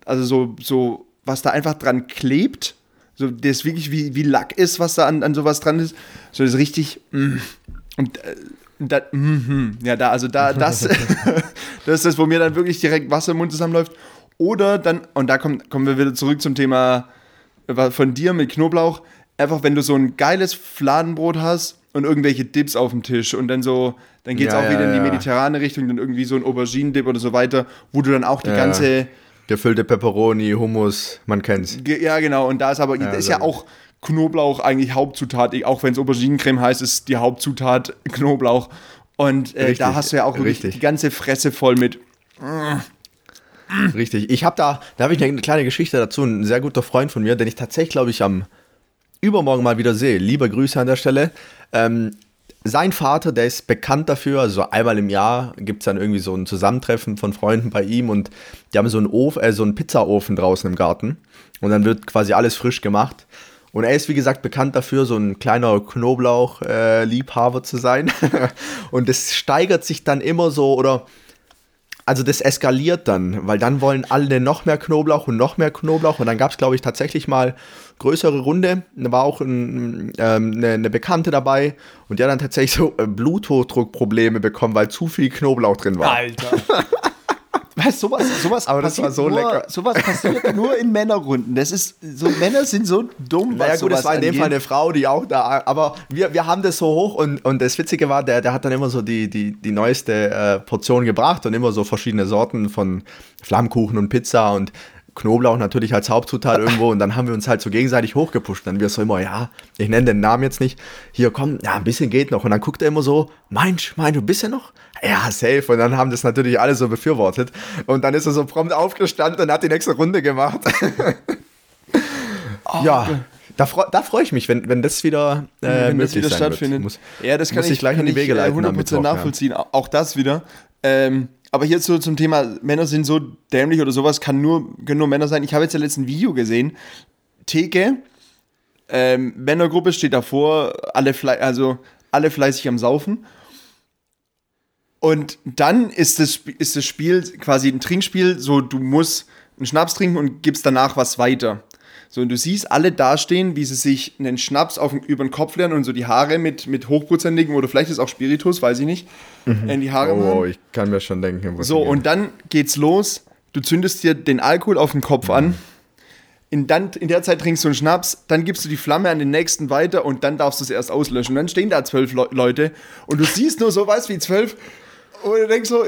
also so, so, was da einfach dran klebt, so, das wirklich wie, wie Lack ist, was da an, an sowas dran ist, so das ist richtig, mm, und äh, da, mm, ja, da, also da, das, das ist das, wo mir dann wirklich direkt Wasser im Mund zusammenläuft. Oder dann, und da kommt, kommen wir wieder zurück zum Thema äh, von dir mit Knoblauch. Einfach, wenn du so ein geiles Fladenbrot hast und irgendwelche Dips auf dem Tisch und dann so, dann geht es ja, auch ja, wieder in die mediterrane Richtung, dann irgendwie so ein Auberginen-Dip oder so weiter, wo du dann auch die ganze. Gefüllte Peperoni, Hummus, man kennt's. Ja, genau, und da ist aber, ja, ist ja auch Knoblauch eigentlich Hauptzutat, auch wenn es Auberginencreme heißt, ist die Hauptzutat Knoblauch. Und äh, da hast du ja auch wirklich richtig. die ganze Fresse voll mit. Richtig. Ich habe da, da habe ich eine kleine Geschichte dazu. Ein sehr guter Freund von mir, den ich tatsächlich, glaube ich, am übermorgen mal wieder sehe. Liebe Grüße an der Stelle. Ähm, sein Vater, der ist bekannt dafür, also einmal im Jahr gibt es dann irgendwie so ein Zusammentreffen von Freunden bei ihm und die haben so einen, Ofen, äh, so einen Pizzaofen draußen im Garten und dann wird quasi alles frisch gemacht. Und er ist, wie gesagt, bekannt dafür, so ein kleiner Knoblauch-Liebhaber äh, zu sein. und es steigert sich dann immer so, oder also das eskaliert dann, weil dann wollen alle noch mehr Knoblauch und noch mehr Knoblauch. Und dann gab es, glaube ich, tatsächlich mal größere Runde. Da war auch ein, ähm, eine, eine, Bekannte dabei und die hat dann tatsächlich so äh, Bluthochdruckprobleme bekommen, weil zu viel Knoblauch drin war. Alter. Weißt du, sowas, sowas Aber das war so nur, lecker. Sowas passiert nur in Männerrunden. Das ist, so Männer sind so dumm. Naja, gut, das war in dem Fall eine Frau, die auch da, aber wir, wir haben das so hoch und, und das Witzige war, der, der hat dann immer so die, die, die neueste äh, Portion gebracht und immer so verschiedene Sorten von Flammkuchen und Pizza und Knoblauch natürlich als Hauptzutat irgendwo und dann haben wir uns halt so gegenseitig hochgepusht. Dann wir so immer, ja, ich nenne den Namen jetzt nicht. Hier, komm, ja, ein bisschen geht noch. Und dann guckt er immer so, meinst mein, du ein bisschen noch? Ja, safe. Und dann haben das natürlich alle so befürwortet. Und dann ist er so prompt aufgestanden und hat die nächste Runde gemacht. oh, ja. Okay. Da, freu, da freue ich mich, wenn, wenn das wieder, äh, wenn das wieder stattfindet. Muss, ja, das kann muss ich, gleich in die Wege leiten. 100% Mittwoch, nachvollziehen. Ja. Auch das wieder. Ähm, aber hier so zum Thema, Männer sind so dämlich oder sowas, kann nur, können nur Männer sein. Ich habe jetzt ja letzten Video gesehen. Theke, ähm, Männergruppe steht davor, alle, also alle fleißig am Saufen. Und dann ist das, ist das Spiel quasi ein Trinkspiel, so du musst einen Schnaps trinken und gibst danach was weiter. So, und du siehst alle dastehen, wie sie sich einen Schnaps auf, über den Kopf lernen und so die Haare mit, mit hochprozentigem oder vielleicht ist auch Spiritus, weiß ich nicht, mhm. in die Haare Oh, machen. ich kann mir schon denken. So, und dann geht's los. Du zündest dir den Alkohol auf den Kopf mhm. an. In, dann, in der Zeit trinkst du einen Schnaps, dann gibst du die Flamme an den nächsten weiter und dann darfst du es erst auslöschen. Und dann stehen da zwölf Le Leute und du siehst nur so was wie zwölf und du denkst so,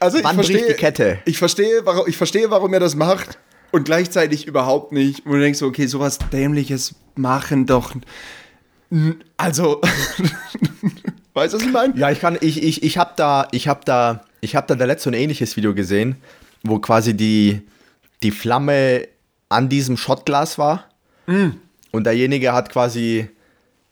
also ich Wann verstehe, die Kette? Ich verstehe, warum, ich verstehe, warum er das macht und gleichzeitig überhaupt nicht. Und du denkst so, okay, sowas Dämliches machen doch. Also, weißt du, was ich meine? Ja, ich kann, ich, ich, ich habe da, ich habe da, ich habe da der letzte ein ähnliches Video gesehen, wo quasi die, die Flamme an diesem Shotglas war. Mm. Und derjenige hat quasi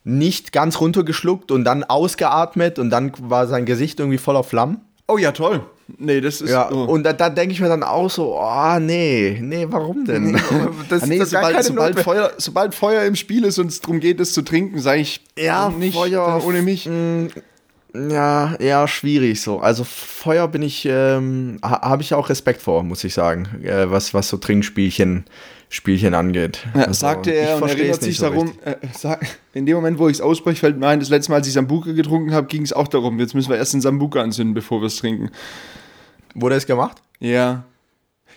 nicht ganz runtergeschluckt und dann ausgeatmet und dann war sein Gesicht irgendwie voller Flammen. Oh ja, toll. Nee, das ist. Ja, oh. und da, da denke ich mir dann auch so, oh, nee, nee, warum denn? Nee, das, nee, das sobald, sobald, Feuer, sobald Feuer im Spiel ist und es darum geht, es zu trinken, sage ich, ja, nicht Feuer ohne mich. Mh, mm, ja, eher schwierig so. Also Feuer bin ich, ähm, habe ich auch Respekt vor, muss ich sagen, äh, was, was so Trinkspielchen Spielchen angeht. Ja, also, sagte er und erinnert sich so darum, äh, sag, in dem Moment, wo ich es ausspreche, fällt mir ein, das letzte Mal, als ich Sambuka getrunken habe, ging es auch darum, jetzt müssen wir erst den Sambuka anzünden, bevor wir es trinken. Wurde es gemacht? Ja.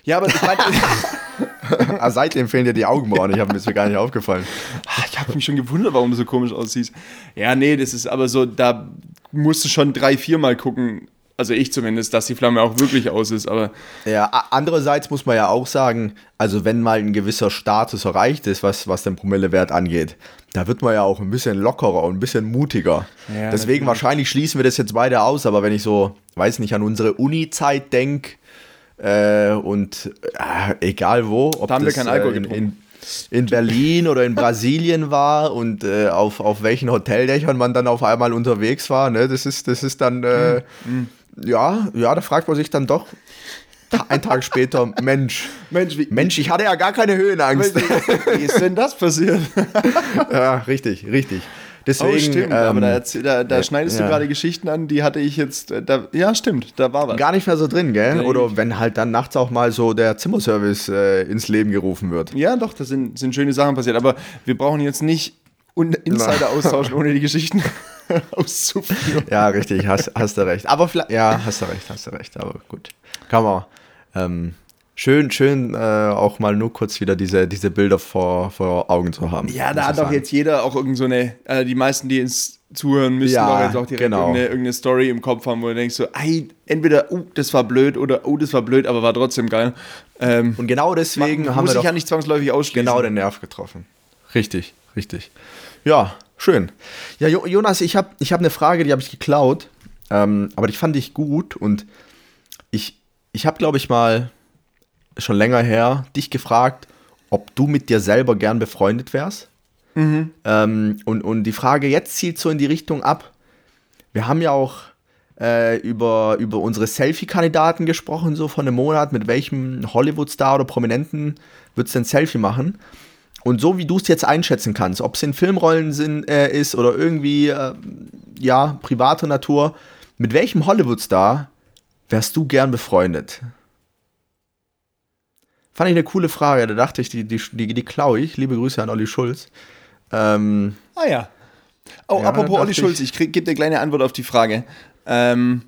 Ja, aber ah, seitdem fehlen dir die Augenbrauen, ich habe mir das gar nicht aufgefallen. Ah, ich habe mich schon gewundert, warum du so komisch aussiehst. Ja, nee, das ist aber so, da musst du schon drei, viermal gucken, also ich zumindest, dass die Flamme auch wirklich aus ist, aber. Ja, andererseits muss man ja auch sagen, also wenn mal ein gewisser Status erreicht ist, was, was den Promillewert angeht, da wird man ja auch ein bisschen lockerer und ein bisschen mutiger. Ja, Deswegen wahrscheinlich schließen wir das jetzt beide aus, aber wenn ich so, weiß nicht, an unsere Uni-Zeit denke, äh, und äh, egal wo, ob da haben das, wir keinen Alkohol äh, in, in, in Berlin oder in Brasilien war und äh, auf, auf welchen Hoteldächern man dann auf einmal unterwegs war, ne? das, ist, das ist dann, äh, mhm ja, ja, da fragt man sich dann doch ein Tag später, Mensch, Mensch, wie, Mensch, ich hatte ja gar keine Höhenangst. Wie, ist denn das passiert? ja, richtig, richtig. Deswegen, oh, stimmt, ähm, aber da, da, da schneidest ja. du gerade Geschichten an, die hatte ich jetzt, äh, da, ja, stimmt, da war was. Gar nicht mehr so drin, gell? Oder wenn halt dann nachts auch mal so der Zimmerservice äh, ins Leben gerufen wird. Ja, doch, da sind, sind schöne Sachen passiert, aber wir brauchen jetzt nicht Insider austauschen, ohne die Geschichten auszuführen. Ja, richtig, hast, hast du recht. Aber vielleicht, ja, hast du recht, hast du recht. Aber gut, kann man. Ähm, schön, schön äh, auch mal nur kurz wieder diese, diese Bilder vor, vor Augen zu haben. Ja, da hat doch jetzt jeder auch irgend so eine, äh, die meisten, die ins Zuhören müssen ja, doch jetzt auch direkt genau. irgendeine, irgendeine, Story im Kopf haben, wo du denkst so, ey, entweder, oh, das war blöd oder oh, das war blöd, aber war trotzdem geil. Ähm, Und genau deswegen haben wir doch ja nicht zwangsläufig ausschließen. Genau den Nerv getroffen. Richtig, richtig. Ja, schön. Ja, Jonas, ich habe ich hab eine Frage, die habe ich geklaut, ähm, aber die fand ich gut und ich, ich habe, glaube ich, mal schon länger her dich gefragt, ob du mit dir selber gern befreundet wärst. Mhm. Ähm, und, und die Frage jetzt zielt so in die Richtung ab. Wir haben ja auch äh, über, über unsere Selfie-Kandidaten gesprochen, so von einem Monat, mit welchem Hollywood-Star oder Prominenten würdest du ein Selfie machen? Und so wie du es jetzt einschätzen kannst, ob es in Filmrollen sind, äh, ist oder irgendwie, äh, ja, privater Natur, mit welchem Hollywood-Star wärst du gern befreundet? Fand ich eine coole Frage, da dachte ich, die, die, die, die klaue ich. Liebe Grüße an Olli Schulz. Ähm, ah ja. Oh, ja, apropos Olli Schulz, ich, ich gebe dir eine kleine Antwort auf die Frage. Ähm,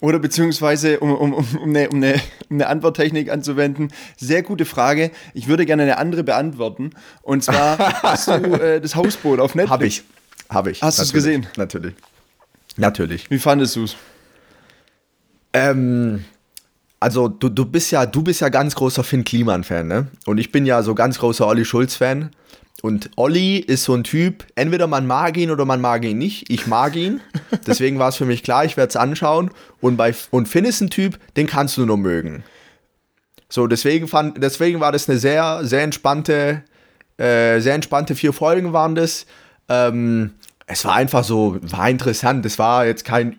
oder beziehungsweise, um, um, um, eine, um, eine, um eine Antworttechnik anzuwenden, sehr gute Frage. Ich würde gerne eine andere beantworten. Und zwar hast du äh, das Hausboot auf Netflix. Habe ich. Habe ich. Hast du es gesehen? Natürlich. Natürlich. Wie fandest du es? Ähm, also du, du bist ja, du bist ja ganz großer Finn Kliman-Fan, ne? Und ich bin ja so ganz großer Olli Schulz-Fan. Und Olli ist so ein Typ, entweder man mag ihn oder man mag ihn nicht. Ich mag ihn. Deswegen war es für mich klar, ich werde es anschauen. Und, bei, und Finn ist ein Typ, den kannst du nur mögen. So, deswegen, fand, deswegen war das eine sehr, sehr entspannte, äh, sehr entspannte vier Folgen waren das. Ähm, es war einfach so, war interessant. Es war jetzt kein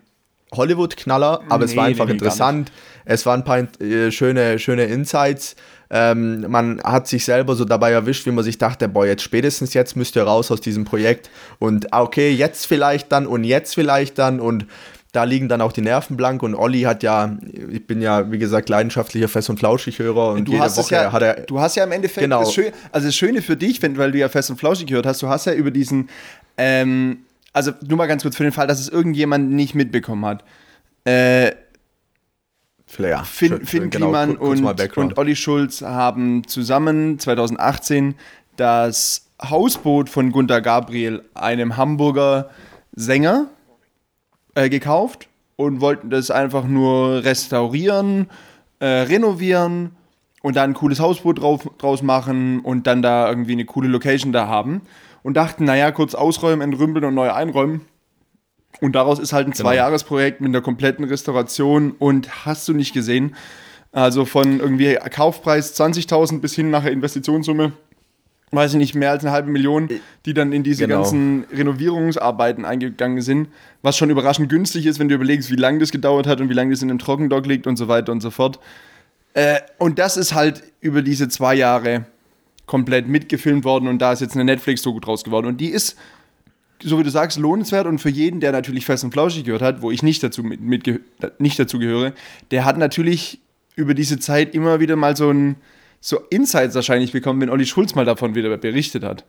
Hollywood-Knaller, aber nee, es war einfach nee, interessant. Es waren ein paar äh, schöne, schöne Insights. Ähm, man hat sich selber so dabei erwischt, wie man sich dachte, boah, jetzt spätestens jetzt müsst ihr raus aus diesem Projekt und ah, okay, jetzt vielleicht dann und jetzt vielleicht dann und da liegen dann auch die Nerven blank und Olli hat ja, ich bin ja, wie gesagt, leidenschaftlicher Fest- und Flauschig-Hörer und du jede Woche ja, hat er. Du hast ja im Endeffekt genau. das Schöne, also das Schöne für dich, weil du ja Fest und Flauschig gehört hast, du hast ja über diesen, ähm, also nur mal ganz kurz für den Fall, dass es irgendjemand nicht mitbekommen hat. Äh, Flair. Finn, Finn genau, Kliman und, und Olli Schulz haben zusammen 2018 das Hausboot von Gunter Gabriel, einem Hamburger Sänger, äh, gekauft und wollten das einfach nur restaurieren, äh, renovieren und dann ein cooles Hausboot drauf, draus machen und dann da irgendwie eine coole Location da haben. Und dachten, naja, kurz ausräumen, entrümpeln und neu einräumen und daraus ist halt ein genau. Zweijahresprojekt mit einer kompletten Restauration und hast du nicht gesehen, also von irgendwie Kaufpreis 20.000 bis hin nachher Investitionssumme weiß ich nicht, mehr als eine halbe Million, die dann in diese genau. ganzen Renovierungsarbeiten eingegangen sind, was schon überraschend günstig ist, wenn du überlegst, wie lange das gedauert hat und wie lange das in einem Trockendock liegt und so weiter und so fort. Äh, und das ist halt über diese zwei Jahre komplett mitgefilmt worden und da ist jetzt eine Netflix-Doku draus geworden und die ist, so wie du sagst, lohnenswert und für jeden, der natürlich fest und flauschig gehört hat, wo ich nicht dazu, mit, mit, nicht dazu gehöre, der hat natürlich über diese Zeit immer wieder mal so ein so Insights wahrscheinlich bekommen, wenn Olli Schulz mal davon wieder berichtet hat.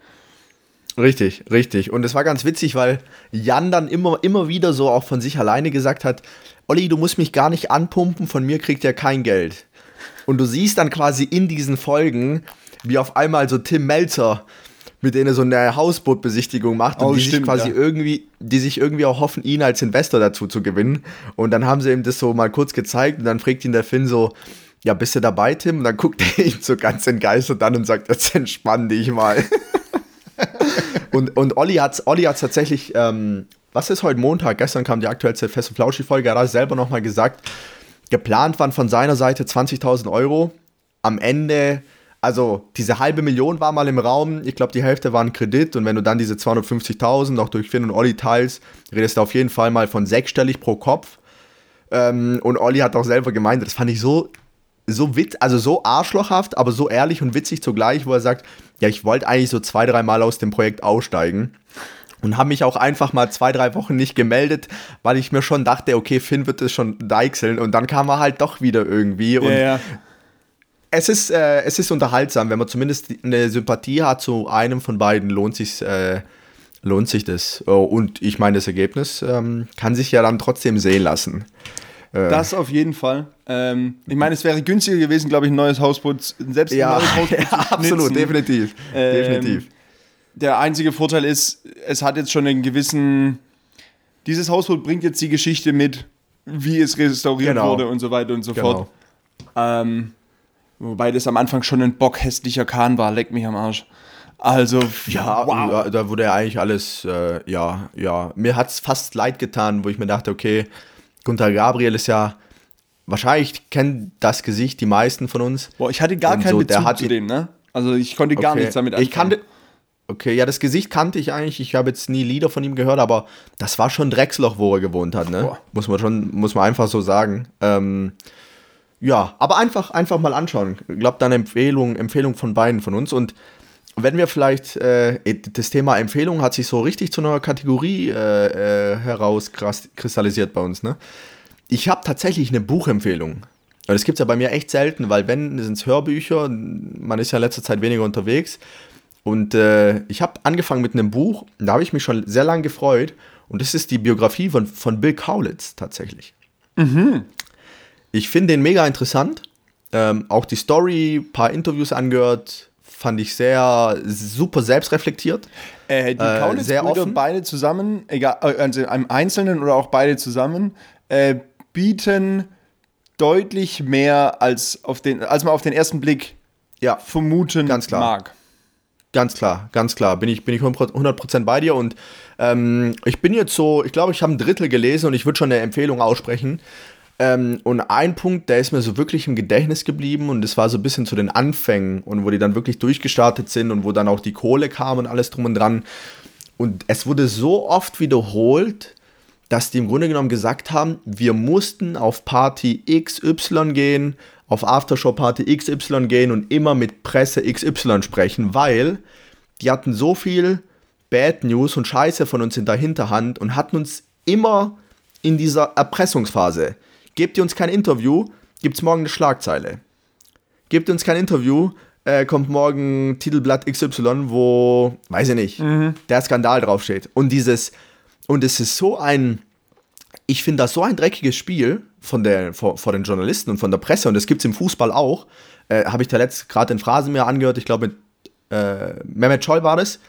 Richtig, richtig. Und es war ganz witzig, weil Jan dann immer, immer wieder so auch von sich alleine gesagt hat, Olli, du musst mich gar nicht anpumpen, von mir kriegt er kein Geld. Und du siehst dann quasi in diesen Folgen, wie auf einmal so Tim Melzer mit denen so eine Hausbootbesichtigung macht und oh, die stimmt, sich quasi ja. irgendwie, die sich irgendwie auch hoffen, ihn als Investor dazu zu gewinnen. Und dann haben sie ihm das so mal kurz gezeigt und dann fragt ihn der Finn so, ja, bist du dabei, Tim? Und dann guckt er ihn so ganz entgeistert an und sagt, jetzt entspann dich mal. und, und Olli hat Olli hat's tatsächlich, ähm, was ist heute Montag? Gestern kam die aktuellste Fest- und Flauschi-Folge, er hat selber nochmal gesagt, geplant waren von seiner Seite 20.000 Euro. Am Ende, also diese halbe Million war mal im Raum, ich glaube, die Hälfte war ein Kredit. Und wenn du dann diese 250.000 noch durch Finn und Olli teilst, redest du auf jeden Fall mal von sechsstellig pro Kopf. Ähm, und Olli hat auch selber gemeint, das fand ich so so witz, also so arschlochhaft, aber so ehrlich und witzig zugleich, wo er sagt, ja, ich wollte eigentlich so zwei, drei Mal aus dem Projekt aussteigen. Und habe mich auch einfach mal zwei, drei Wochen nicht gemeldet, weil ich mir schon dachte, okay, Finn wird es schon deichseln. Und dann kam er halt doch wieder irgendwie. Und ja, ja. Es ist, äh, es ist unterhaltsam, wenn man zumindest eine Sympathie hat zu einem von beiden, lohnt sich äh, lohnt sich das. Oh, und ich meine, das Ergebnis ähm, kann sich ja dann trotzdem sehen lassen. Äh. Das auf jeden Fall. Ähm, ich meine, es wäre günstiger gewesen, glaube ich, ein neues Hausboot, selbst ja, ein neues Hausboot. Ja, absolut, definitiv. Ähm, definitiv. Der einzige Vorteil ist, es hat jetzt schon einen gewissen. Dieses Hausboot bringt jetzt die Geschichte mit, wie es restauriert genau. wurde und so weiter und so genau. fort. Ähm, wobei das am Anfang schon ein bockhässlicher Kahn war, leck mich am Arsch. Also, ja, wow. da wurde ja eigentlich alles, äh, ja, ja. Mir hat es fast leid getan, wo ich mir dachte, okay, Gunther Gabriel ist ja, wahrscheinlich kennen das Gesicht die meisten von uns. Boah, ich hatte gar keinen so, Bezug zu dem, ne? Also ich konnte gar okay. nichts damit anfangen. Ich kannte, okay, ja, das Gesicht kannte ich eigentlich. Ich habe jetzt nie Lieder von ihm gehört, aber das war schon Drechsloch, wo er gewohnt hat, ne? Boah. Muss man schon, muss man einfach so sagen. Ähm, ja, aber einfach, einfach mal anschauen. Ich glaube, dann Empfehlung, Empfehlung von beiden von uns. Und wenn wir vielleicht, äh, das Thema Empfehlung hat sich so richtig zu einer Kategorie äh, äh, herauskristallisiert bei uns. Ne? Ich habe tatsächlich eine Buchempfehlung. Das gibt es ja bei mir echt selten, weil wenn, sind es Hörbücher, man ist ja in letzter Zeit weniger unterwegs. Und äh, ich habe angefangen mit einem Buch, da habe ich mich schon sehr lange gefreut. Und das ist die Biografie von, von Bill Kaulitz tatsächlich. Mhm. Ich finde den mega interessant. Ähm, auch die Story, paar Interviews angehört, fand ich sehr super selbstreflektiert. Äh, die äh, Kaulitz-Brüder beide zusammen, egal, äh, also im Einzelnen oder auch beide zusammen, äh, bieten deutlich mehr als, auf den, als man auf den ersten Blick ja, vermuten ganz klar. mag. Ganz klar, ganz klar. Bin ich, bin ich 100% bei dir und ähm, ich bin jetzt so, ich glaube, ich habe ein Drittel gelesen und ich würde schon eine Empfehlung aussprechen. Ähm, und ein Punkt, der ist mir so wirklich im Gedächtnis geblieben und das war so ein bisschen zu den Anfängen und wo die dann wirklich durchgestartet sind und wo dann auch die Kohle kam und alles drum und dran. Und es wurde so oft wiederholt, dass die im Grunde genommen gesagt haben, wir mussten auf Party XY gehen, auf Aftershow-Party XY gehen und immer mit Presse XY sprechen, weil die hatten so viel Bad News und Scheiße von uns in der Hinterhand und hatten uns immer in dieser Erpressungsphase Gebt ihr uns kein Interview, gibt es morgen eine Schlagzeile. Gebt uns kein Interview, äh, kommt morgen Titelblatt XY, wo, weiß ich nicht, mhm. der Skandal draufsteht. Und dieses, und es ist so ein, ich finde das so ein dreckiges Spiel von der, vor, vor den Journalisten und von der Presse, und das gibt es im Fußball auch. Äh, Habe ich da letzt gerade in Phrasen mehr angehört, ich glaube mit äh, Mehmet Scholl war das,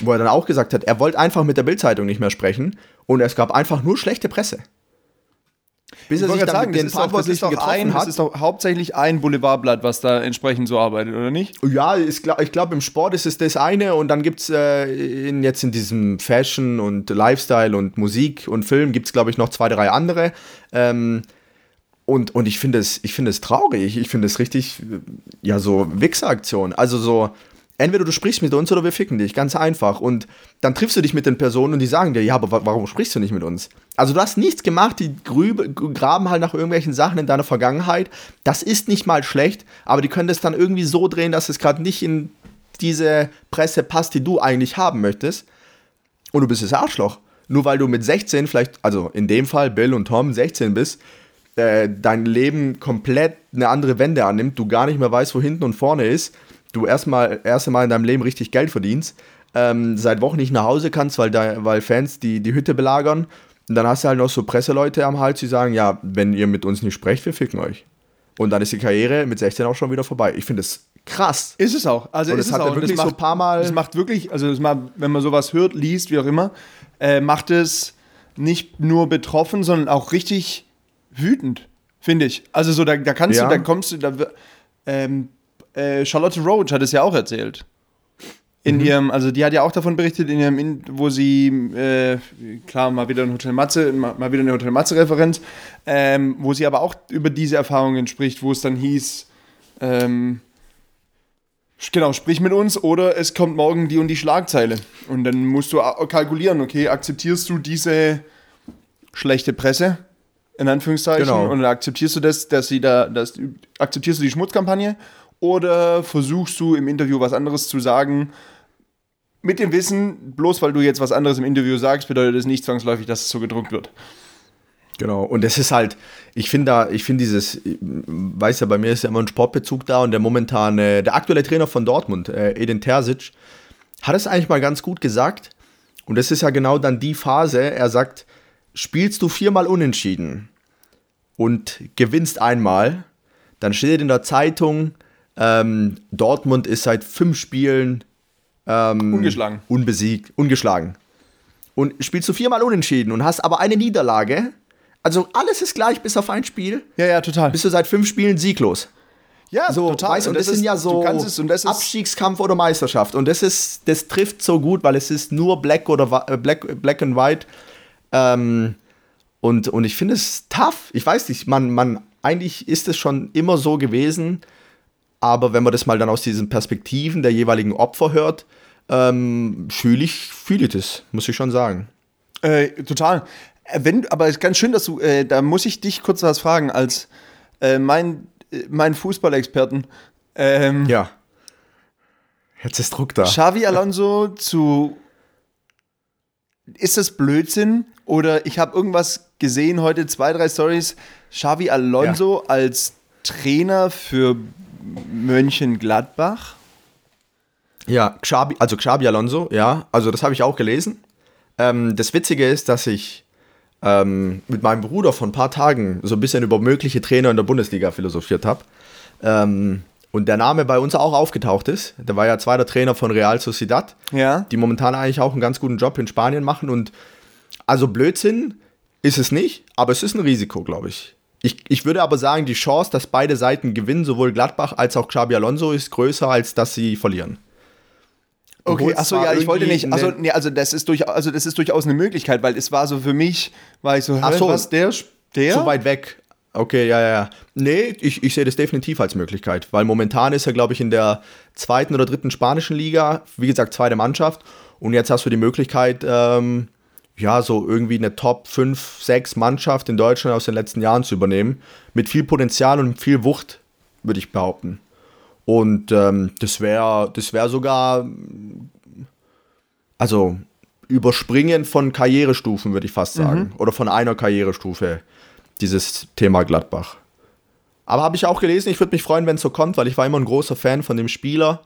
wo er dann auch gesagt hat, er wollte einfach mit der Bildzeitung nicht mehr sprechen und es gab einfach nur schlechte Presse. Bis er sich dann sagen, mit den Verantwortlichen getroffen ein, hat. Das ist doch hauptsächlich ein Boulevardblatt, was da entsprechend so arbeitet, oder nicht? Ja, ich glaube, im Sport ist es das eine und dann gibt es äh, in, jetzt in diesem Fashion und Lifestyle und Musik und Film gibt es, glaube ich, noch zwei, drei andere. Ähm, und, und ich finde es, find es traurig. Ich finde es richtig, ja, so Wichseraktion. Also so, entweder du sprichst mit uns oder wir ficken dich, ganz einfach. Und dann triffst du dich mit den Personen und die sagen dir, ja, aber warum sprichst du nicht mit uns? Also du hast nichts gemacht, die graben halt nach irgendwelchen Sachen in deiner Vergangenheit. Das ist nicht mal schlecht, aber die können das dann irgendwie so drehen, dass es gerade nicht in diese Presse passt, die du eigentlich haben möchtest. Und du bist das Arschloch. Nur weil du mit 16 vielleicht, also in dem Fall Bill und Tom 16 bist, äh, dein Leben komplett eine andere Wende annimmt, du gar nicht mehr weißt, wo hinten und vorne ist, du erstmal erste Mal in deinem Leben richtig Geld verdienst, ähm, seit Wochen nicht nach Hause kannst, weil, da, weil Fans die, die Hütte belagern. Und dann hast du halt noch so Presseleute am Hals, die sagen, ja, wenn ihr mit uns nicht sprecht, wir ficken euch. Und dann ist die Karriere mit 16 auch schon wieder vorbei. Ich finde es krass. Ist es auch. Also und ist es hat auch. wirklich macht, so ein paar Mal. Es macht wirklich, also macht, wenn man sowas hört, liest, wie auch immer, äh, macht es nicht nur betroffen, sondern auch richtig wütend, finde ich. Also so, da, da kannst Ja. du, da kommst du, da, ähm, äh, Charlotte Roach hat es ja auch erzählt. In ihrem, also die hat ja auch davon berichtet, in ihrem, wo sie, äh, klar, mal wieder ein Hotel Matze, mal, mal wieder eine Hotel Matze-Referenz, ähm, wo sie aber auch über diese Erfahrungen spricht, wo es dann hieß, ähm, Genau, sprich mit uns oder es kommt morgen die und die Schlagzeile. Und dann musst du kalkulieren, okay, akzeptierst du diese schlechte Presse, in Anführungszeichen, Genau. und akzeptierst du das, dass sie da, das, akzeptierst du die Schmutzkampagne oder versuchst du im Interview was anderes zu sagen, mit dem Wissen, bloß weil du jetzt was anderes im Interview sagst, bedeutet das nicht zwangsläufig, dass es so gedruckt wird. Genau, und das ist halt, ich finde da, ich finde dieses, weiß ja, bei mir ist ja immer ein Sportbezug da und der momentane, der aktuelle Trainer von Dortmund, äh, Edin Terzic, hat es eigentlich mal ganz gut gesagt. Und das ist ja genau dann die Phase, er sagt, spielst du viermal unentschieden und gewinnst einmal, dann steht in der Zeitung, ähm, Dortmund ist seit fünf Spielen ähm, Ungeschlagen. unbesiegt, ungeschlagen. Und spielst du viermal unentschieden und hast aber eine Niederlage, also alles ist gleich bis auf ein Spiel, Ja, ja, total. bist du seit fünf Spielen sieglos. ja, So, weißt, und, das, sind ja so es, und das ist, Abstiegskampf oder Meisterschaft. Und das ist, das trifft so gut, weil es ist nur Black oder äh, Black, Black and White. Ähm, und, und ich finde es tough. Ich weiß nicht, man, man, eigentlich ist es schon immer so gewesen, aber wenn man das mal dann aus diesen Perspektiven der jeweiligen Opfer hört, ähm, fühle ich, fühle ich das, muss ich schon sagen. Äh, total. Äh, Wenn, aber es ist ganz schön, dass du, äh, da muss ich dich kurz was fragen, als äh, mein, äh, mein Fußballexperten. Ähm, Ja. Jetzt ist Druck da. Xavi Alonso zu. Ist das Blödsinn? Oder ich habe irgendwas gesehen heute, zwei, drei Stories. Xavi Alonso als Trainer für Mönchengladbach. Ja, Xabi, also Xabi Alonso, ja, also das habe ich auch gelesen. Ähm, das Witzige ist, dass ich ähm, mit meinem Bruder vor ein paar Tagen so ein bisschen über mögliche Trainer in der Bundesliga philosophiert habe. Ähm, und der Name bei uns auch aufgetaucht ist. Der war ja zweiter Trainer von Real Sociedad, Ja. die momentan eigentlich auch einen ganz guten Job in Spanien machen. Und also Blödsinn ist es nicht, aber es ist ein Risiko, glaube ich. Ich. Ich würde aber sagen, die Chance, dass beide Seiten gewinnen, sowohl Gladbach als auch Xabi Alonso, ist größer, als dass sie verlieren. Okay, achso, ja, ich wollte nicht. Also, einen- nee, also das ist durch, also das ist durchaus eine Möglichkeit, weil es war so für mich, war ich so, Ach hä, so. was der, der? Zu weit weg. Okay, ja, ja, ja. Nee, ich, ich sehe das definitiv als Möglichkeit, weil momentan ist er, glaube ich, in der zweiten oder dritten spanischen Liga, wie gesagt, zweite Mannschaft. Und jetzt hast du die Möglichkeit, ähm, ja, so irgendwie eine Top 5, 6 Mannschaft in Deutschland aus den letzten Jahren zu übernehmen. Mit viel Potenzial und viel Wucht, würde ich behaupten. Und ähm, das wäre das wär sogar, also überspringen von Karrierestufen, würde ich fast sagen. Oder von einer Karrierestufe, dieses Thema Gladbach. Aber habe ich auch gelesen, ich würde mich freuen, wenn es so kommt, weil ich war immer ein großer Fan von dem Spieler.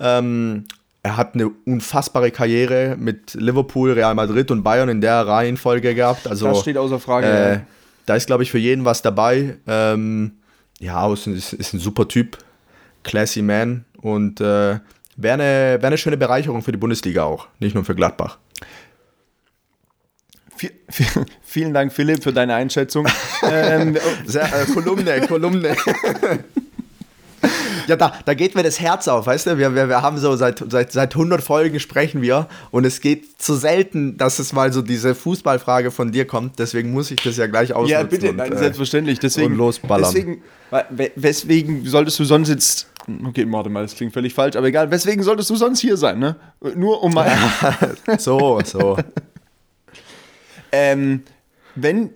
Ähm, er hat eine unfassbare Karriere mit Liverpool, Real Madrid und Bayern in der Reihenfolge gehabt. Also, Das steht außer Frage. äh, da ist, glaube ich, für jeden was dabei. Ähm, ja, ist, ein- ist, ein super Typ. Classy Man. Und äh, wäre eine, wär eine schöne Bereicherung für die Bundesliga auch. Nicht nur für Gladbach. Vi- vi- Vielen Dank, Philipp, für deine Einschätzung. ähm, Sehr, äh, Kolumne, Kolumne. Ja, da, da geht mir das Herz auf, weißt du? Wir, wir, wir haben so seit, seit, seit 100 Folgen sprechen wir und es geht zu selten, dass es mal so diese Fußballfrage von dir kommt. Deswegen muss ich das ja gleich ausnutzen. Ja, bitte, und, nein, äh, selbstverständlich. Deswegen, und losballern. Deswegen, we- weswegen solltest du sonst jetzt. Okay, warte mal, das klingt völlig falsch, aber egal. Weswegen solltest du sonst hier sein, ne? Nur um mal. So, so. Ähm, wenn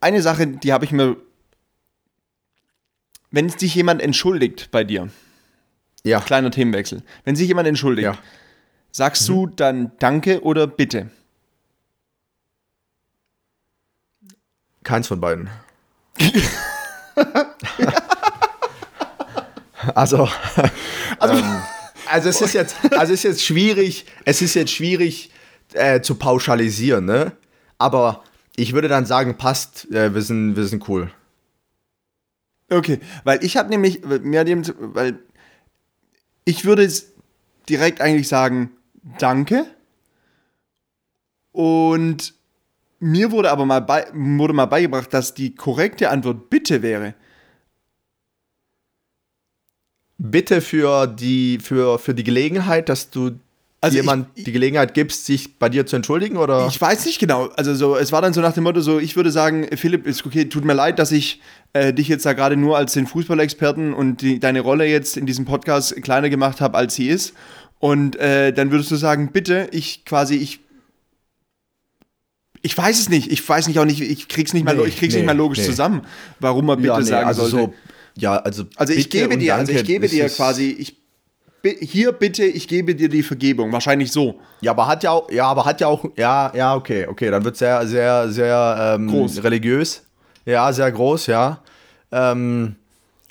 eine Sache, die habe ich mir. Wenn sich jemand entschuldigt bei dir, Ja, kleiner Themenwechsel, wenn sich jemand entschuldigt, ja. sagst du dann Danke oder Bitte? Keins von beiden. also, also, ähm, also es ist jetzt, also es ist jetzt schwierig, es ist jetzt schwierig äh, zu pauschalisieren, ne? Aber ich würde dann sagen, passt, äh, wir sind, wir sind cool. Okay, weil ich habe nämlich, mir dem, weil ich würde direkt eigentlich sagen, danke. Und mir wurde aber mal, bei, wurde mal beigebracht, dass die korrekte Antwort bitte wäre. Bitte für die, für, für die Gelegenheit, dass du Also jemand ich- die Gelegenheit gibst, sich bei dir zu entschuldigen, oder? Ich weiß nicht genau. Also so, es war dann so nach dem Motto, so ich würde sagen, Philipp, ist okay, tut mir leid, dass ich äh, dich jetzt da gerade nur als den Fußballexperten und die, deine Rolle jetzt in diesem Podcast kleiner gemacht habe, als sie ist. Und äh, dann würdest du sagen, bitte, ich quasi, ich ich weiß es nicht. Ich weiß nicht auch nicht, ich krieg's nicht mal, Nee, ich krieg's nee, nicht mal logisch nee. zusammen, warum man bitte ja, sagen also sollte. so, ja, also, also ich gebe dir, also ich gebe dir quasi, ich hier bitte, ich gebe dir die Vergebung. Wahrscheinlich so. Ja, aber hat ja auch, ja, aber hat ja auch, ja, ja, okay, okay, dann wird sehr, sehr, sehr ähm, Groß. religiös. Ja, sehr groß, ja. Ähm,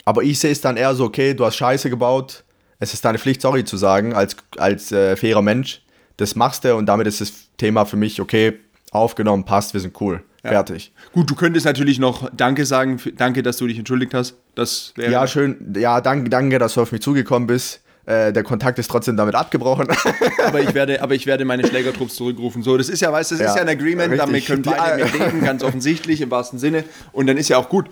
aber ich sehe es dann eher so, okay, du hast Scheiße gebaut. Es ist deine Pflicht, sorry zu sagen, als, als äh, fairer Mensch. Das machst du und damit ist das Thema für mich, okay, aufgenommen, passt, wir sind cool. Fertig. Gut, du könntest natürlich noch Danke sagen, danke, dass du dich entschuldigt hast. Das wäre Ja, schön, ja, danke, danke, dass du auf mich zugekommen bist. Äh, der Kontakt ist trotzdem damit abgebrochen. aber ich werde, aber ich werde meine Schlägertrupps zurückrufen. So, das ist ja, weißt, du, das ist Ja, ja ein Agreement, richtig. damit können beide Ja. mit leben, ganz offensichtlich im wahrsten Sinne. Und dann ist ja auch gut.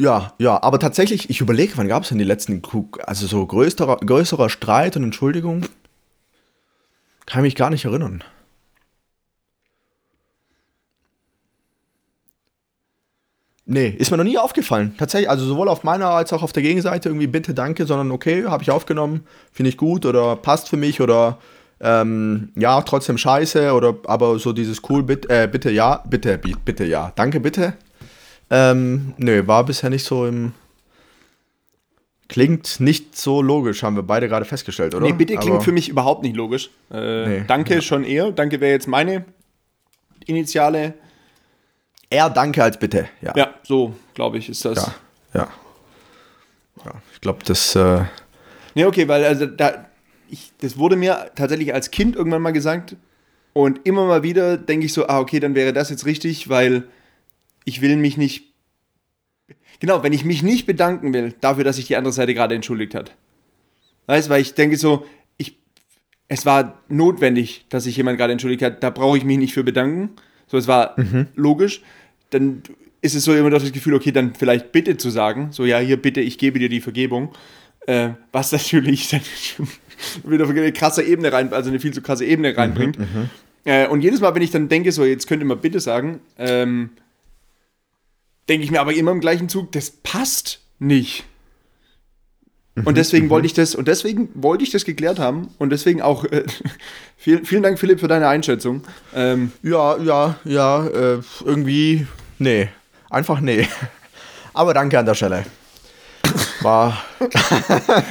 Ja, ja, aber tatsächlich, ich überlege, wann gab es denn die letzten, also so größerer, größerer Streit und Entschuldigung? Kann mich gar nicht erinnern. Nee, ist mir noch nie aufgefallen. Tatsächlich, also sowohl auf meiner als auch auf der Gegenseite irgendwie bitte, danke, sondern okay, habe ich aufgenommen, finde ich gut oder passt für mich oder ähm, ja, trotzdem scheiße oder aber so dieses cool, bitte, äh, bitte ja, bitte, bi- bitte ja, danke, bitte. Ähm, nö, war bisher nicht so im. Klingt nicht so logisch, haben wir beide gerade festgestellt, oder? Nee, bitte klingt Aber- für mich überhaupt nicht logisch. Äh, Nee. danke schon eher. Danke wäre jetzt meine Initiale. Eher danke als bitte, ja. Ja, so, glaube ich, ist das. Ja. Ja, ja ich glaube, das. Äh, Nee, okay, weil also da, ich, das wurde mir tatsächlich als Kind irgendwann mal gesagt. Und immer mal wieder denke ich so, ah, okay, dann wäre das jetzt richtig, weil ich will mich nicht. Genau, wenn ich mich nicht bedanken will dafür, dass sich die andere Seite gerade entschuldigt hat. Weißt du, weil ich denke so, ich, es war notwendig, dass sich jemand gerade entschuldigt hat, da brauche ich mich nicht für bedanken. So, es war logisch. Dann ist es so immer noch das Gefühl, okay, dann vielleicht bitte zu sagen, so, ja, hier bitte, ich gebe dir die Vergebung. Äh, was natürlich dann wieder auf eine krasse Ebene rein, also eine viel zu krasse Ebene reinbringt. Äh, und jedes Mal, wenn ich dann denke, so, jetzt könnte man bitte sagen, ähm, denke ich mir aber immer im gleichen Zug, das passt nicht. Und deswegen wollte ich das, und deswegen wollte ich das geklärt haben und deswegen auch äh, vielen, vielen Dank, Philipp, für deine Einschätzung. Ähm, ja, ja, ja, äh, irgendwie. Nee. Einfach nee. Aber danke an der Stelle. War.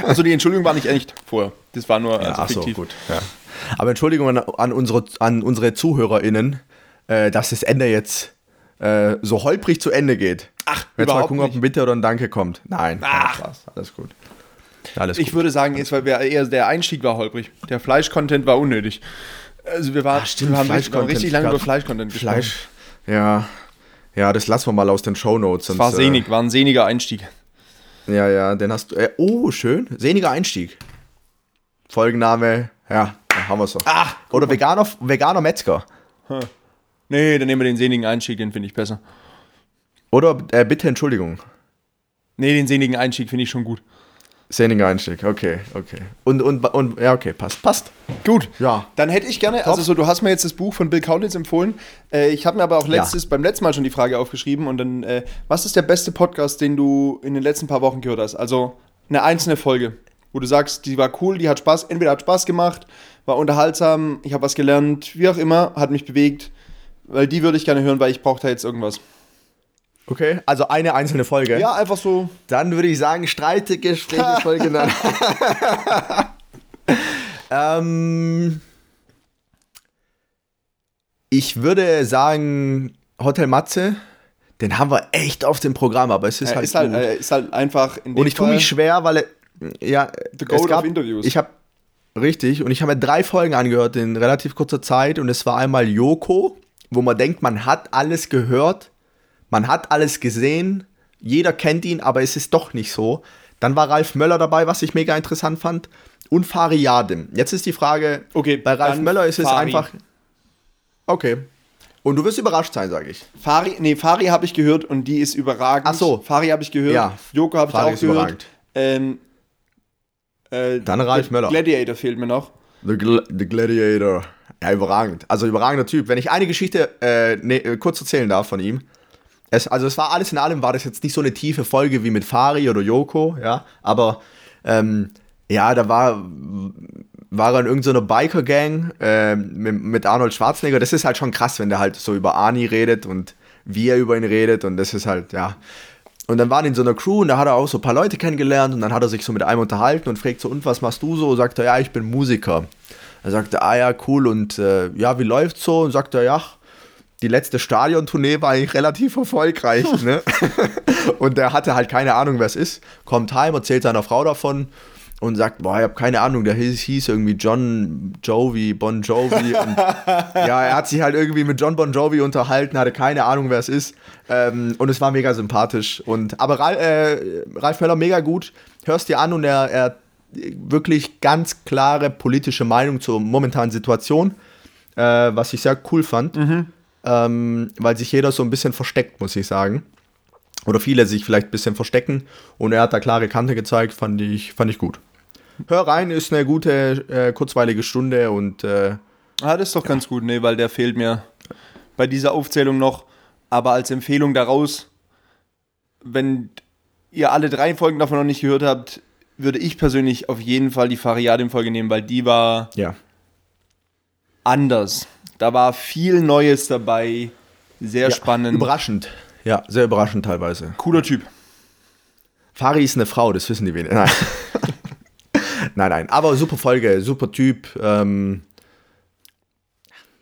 also die Entschuldigung war nicht echt vorher. Das war nur also ach so, gut. Ja. Aber Entschuldigung an, an, unsere, an unsere ZuhörerInnen, äh, dass das Ende jetzt äh, so holprig zu Ende geht. Ach, Jetzt mal überhaupt gucken, ob nicht. ein Bitte oder ein Danke kommt. Nein, Ach. Spaß. Alles gut. Alles Ich gut. würde sagen, jetzt, weil wir eher der Einstieg war holprig. Der Fleisch-Content war unnötig. Also wir, waren, Ah, stimmt, wir haben richtig, lange Ja, über Fleisch-Content gesprochen. Fleisch. Ja. Ja, das lassen wir mal aus den Shownotes. Das war sonst, äh, sehnig, war ein sehniger Einstieg. Ja, ja, den hast du. Äh, oh, schön. Sehniger Einstieg. Folgenname, ja, haben wir so. Ach, Oder veganer, veganer Metzger. Nee, dann nehmen wir den sehnigen Einstieg, den finde ich besser. Oder äh, bitte Entschuldigung. Nee, den sehnigen Einstieg finde ich schon gut. Sinniger Einstieg, okay, okay. Und, und, und, ja, okay, passt, passt. Gut, ja. Dann hätte ich gerne, also so, du hast mir jetzt das Buch von Bill Kaulitz empfohlen. Äh, ich habe mir aber auch letztes, ja. beim letzten Mal schon die Frage aufgeschrieben und dann, äh, was ist der beste Podcast, den du in den letzten paar Wochen gehört hast? Also eine einzelne Folge, wo du sagst, die war cool, die hat Spaß, entweder hat Spaß gemacht, war unterhaltsam, ich habe was gelernt, wie auch immer, hat mich bewegt, weil die würde ich gerne hören, weil ich brauche da jetzt irgendwas. Okay, also eine einzelne Folge. Ja, einfach so. Dann würde ich sagen, streitige Folge. ähm, ich würde sagen, Hotel Matze, den haben wir echt auf dem Programm, aber es ist ja, halt. Ist halt, äh, ist halt einfach. und ich tue mich schwer, weil. Ja, The es gab, of Interviews. Ich habe. Richtig, und ich habe mir drei Folgen angehört in relativ kurzer Zeit und es war einmal Joko, wo man denkt, man hat alles gehört man hat alles gesehen, jeder kennt ihn, aber es ist doch nicht so. Dann war Ralf Möller dabei, was ich mega interessant fand. Und Fari Yadim. Jetzt ist die Frage, okay, bei Ralf Möller ist es Fari. einfach. Okay. Und du wirst überrascht sein, sage ich. Fari, nee, Fari habe ich gehört und die ist überragend. Ach so. Fari habe ich gehört. Ja. Joko habe ich auch gehört. Ähm, äh, Dann Ralf Möller. Gladiator fehlt mir noch. The, Gl The Gladiator. Ja, überragend. Also überragender Typ. Wenn ich eine Geschichte äh, ne, kurz erzählen darf von ihm. Es, also es war alles in allem, war das jetzt nicht so eine tiefe Folge wie mit Fari oder Yoko, ja, aber ähm, ja, da war, war er in irgendeiner Biker-Gang äh, mit, mit, Arnold Schwarzenegger. Das ist halt schon krass, wenn der halt so über Ani redet und wie er über ihn redet und das ist halt, ja. Und dann waren in so einer Crew und da hat er auch so ein paar Leute kennengelernt und dann hat er sich so mit einem unterhalten und fragt so, und was machst du so? Und sagt er, ja, ich bin Musiker. Er sagte, ah ja, cool und äh, ja, wie läuft's so? Und sagt er, ja, die letzte Stadiontournee war eigentlich relativ erfolgreich. ne? und der hatte halt keine Ahnung, wer es ist. Kommt heim, erzählt seiner Frau davon und sagt, boah, ich habe keine Ahnung, der hieß, hieß, irgendwie John Jovi, Bon Jovi. Und ja, er hat sich halt irgendwie mit John Bon Jovi unterhalten, hatte keine Ahnung, wer es ist. Ähm, und es war mega sympathisch. Und, aber Ralf, äh, Ralf Möller mega gut. Hörst dir an und er, er wirklich ganz klare politische Meinung zur momentanen Situation, äh, was ich sehr cool fand. Mhm ähm, weil sich jeder so ein bisschen versteckt, muss ich sagen. Oder viele sich vielleicht ein bisschen verstecken und er hat da klare Kante gezeigt, fand ich, fand ich gut. Hör rein, ist eine gute, äh, kurzweilige Stunde und. Äh, ah, das ist doch ganz gut, ne, weil der fehlt mir bei dieser Aufzählung noch. Aber als Empfehlung daraus, wenn ihr alle drei Folgen davon noch nicht gehört habt, würde ich persönlich auf jeden Fall die Fariadim-Folge nehmen, weil die war ja. Anders. Da war viel Neues dabei. Sehr ja, spannend. Überraschend. Ja, sehr überraschend teilweise. Cooler Typ. Fari ist eine Frau, das wissen die weniger. Nein. nein, nein. Aber super Folge, super Typ. Ähm,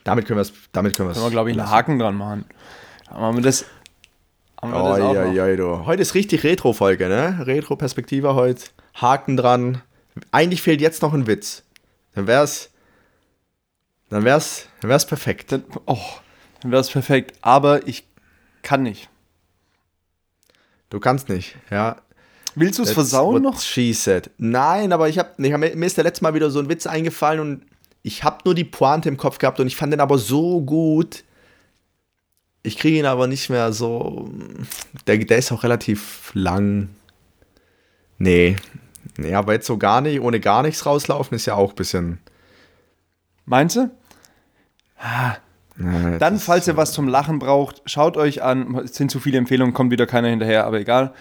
damit können wir es. Damit können, können wir, glaube ich, einen Haken dran machen. Haben wir das. Haben wir oh, das auch ja, ja, du. Heute ist richtig Retro-Folge, ne? Retro-Perspektive heute. Haken dran. Eigentlich fehlt jetzt noch ein Witz. Dann wäre es dann wäre es dann wär's perfekt. Dann, oh, dann wäre es perfekt. Aber ich kann nicht. Du kannst nicht, ja. Willst du es versauen noch? She said. Nein, aber ich habe, nee, mir ist der letzte Mal wieder so ein Witz eingefallen und ich habe nur die Pointe im Kopf gehabt und ich fand den aber so gut. Ich kriege ihn aber nicht mehr so. Der, der ist auch relativ lang. Nee. Nee, aber jetzt so gar nicht, ohne gar nichts rauslaufen, ist ja auch ein bisschen. Meinst du? Ah. Ja, Dann, falls ihr was zum Lachen braucht, schaut euch an. Es sind zu viele Empfehlungen, kommt wieder keiner hinterher, aber egal.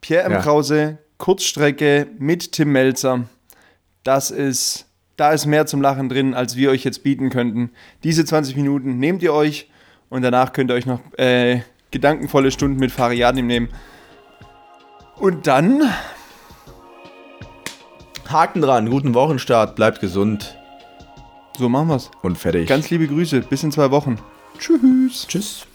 Pierre M. Ja. Krause, Kurzstrecke mit Tim Melzer. Das ist, da ist mehr zum Lachen drin, als wir euch jetzt bieten könnten. Diese 20 Minuten nehmt ihr euch und danach könnt ihr euch noch äh, gedankenvolle Stunden mit Fariadim nehmen. Und dann. Haken dran, guten Wochenstart, bleibt gesund. So machen wir's. Und fertig. Ganz liebe Grüße. Bis in zwei Wochen. Tschüss. Tschüss.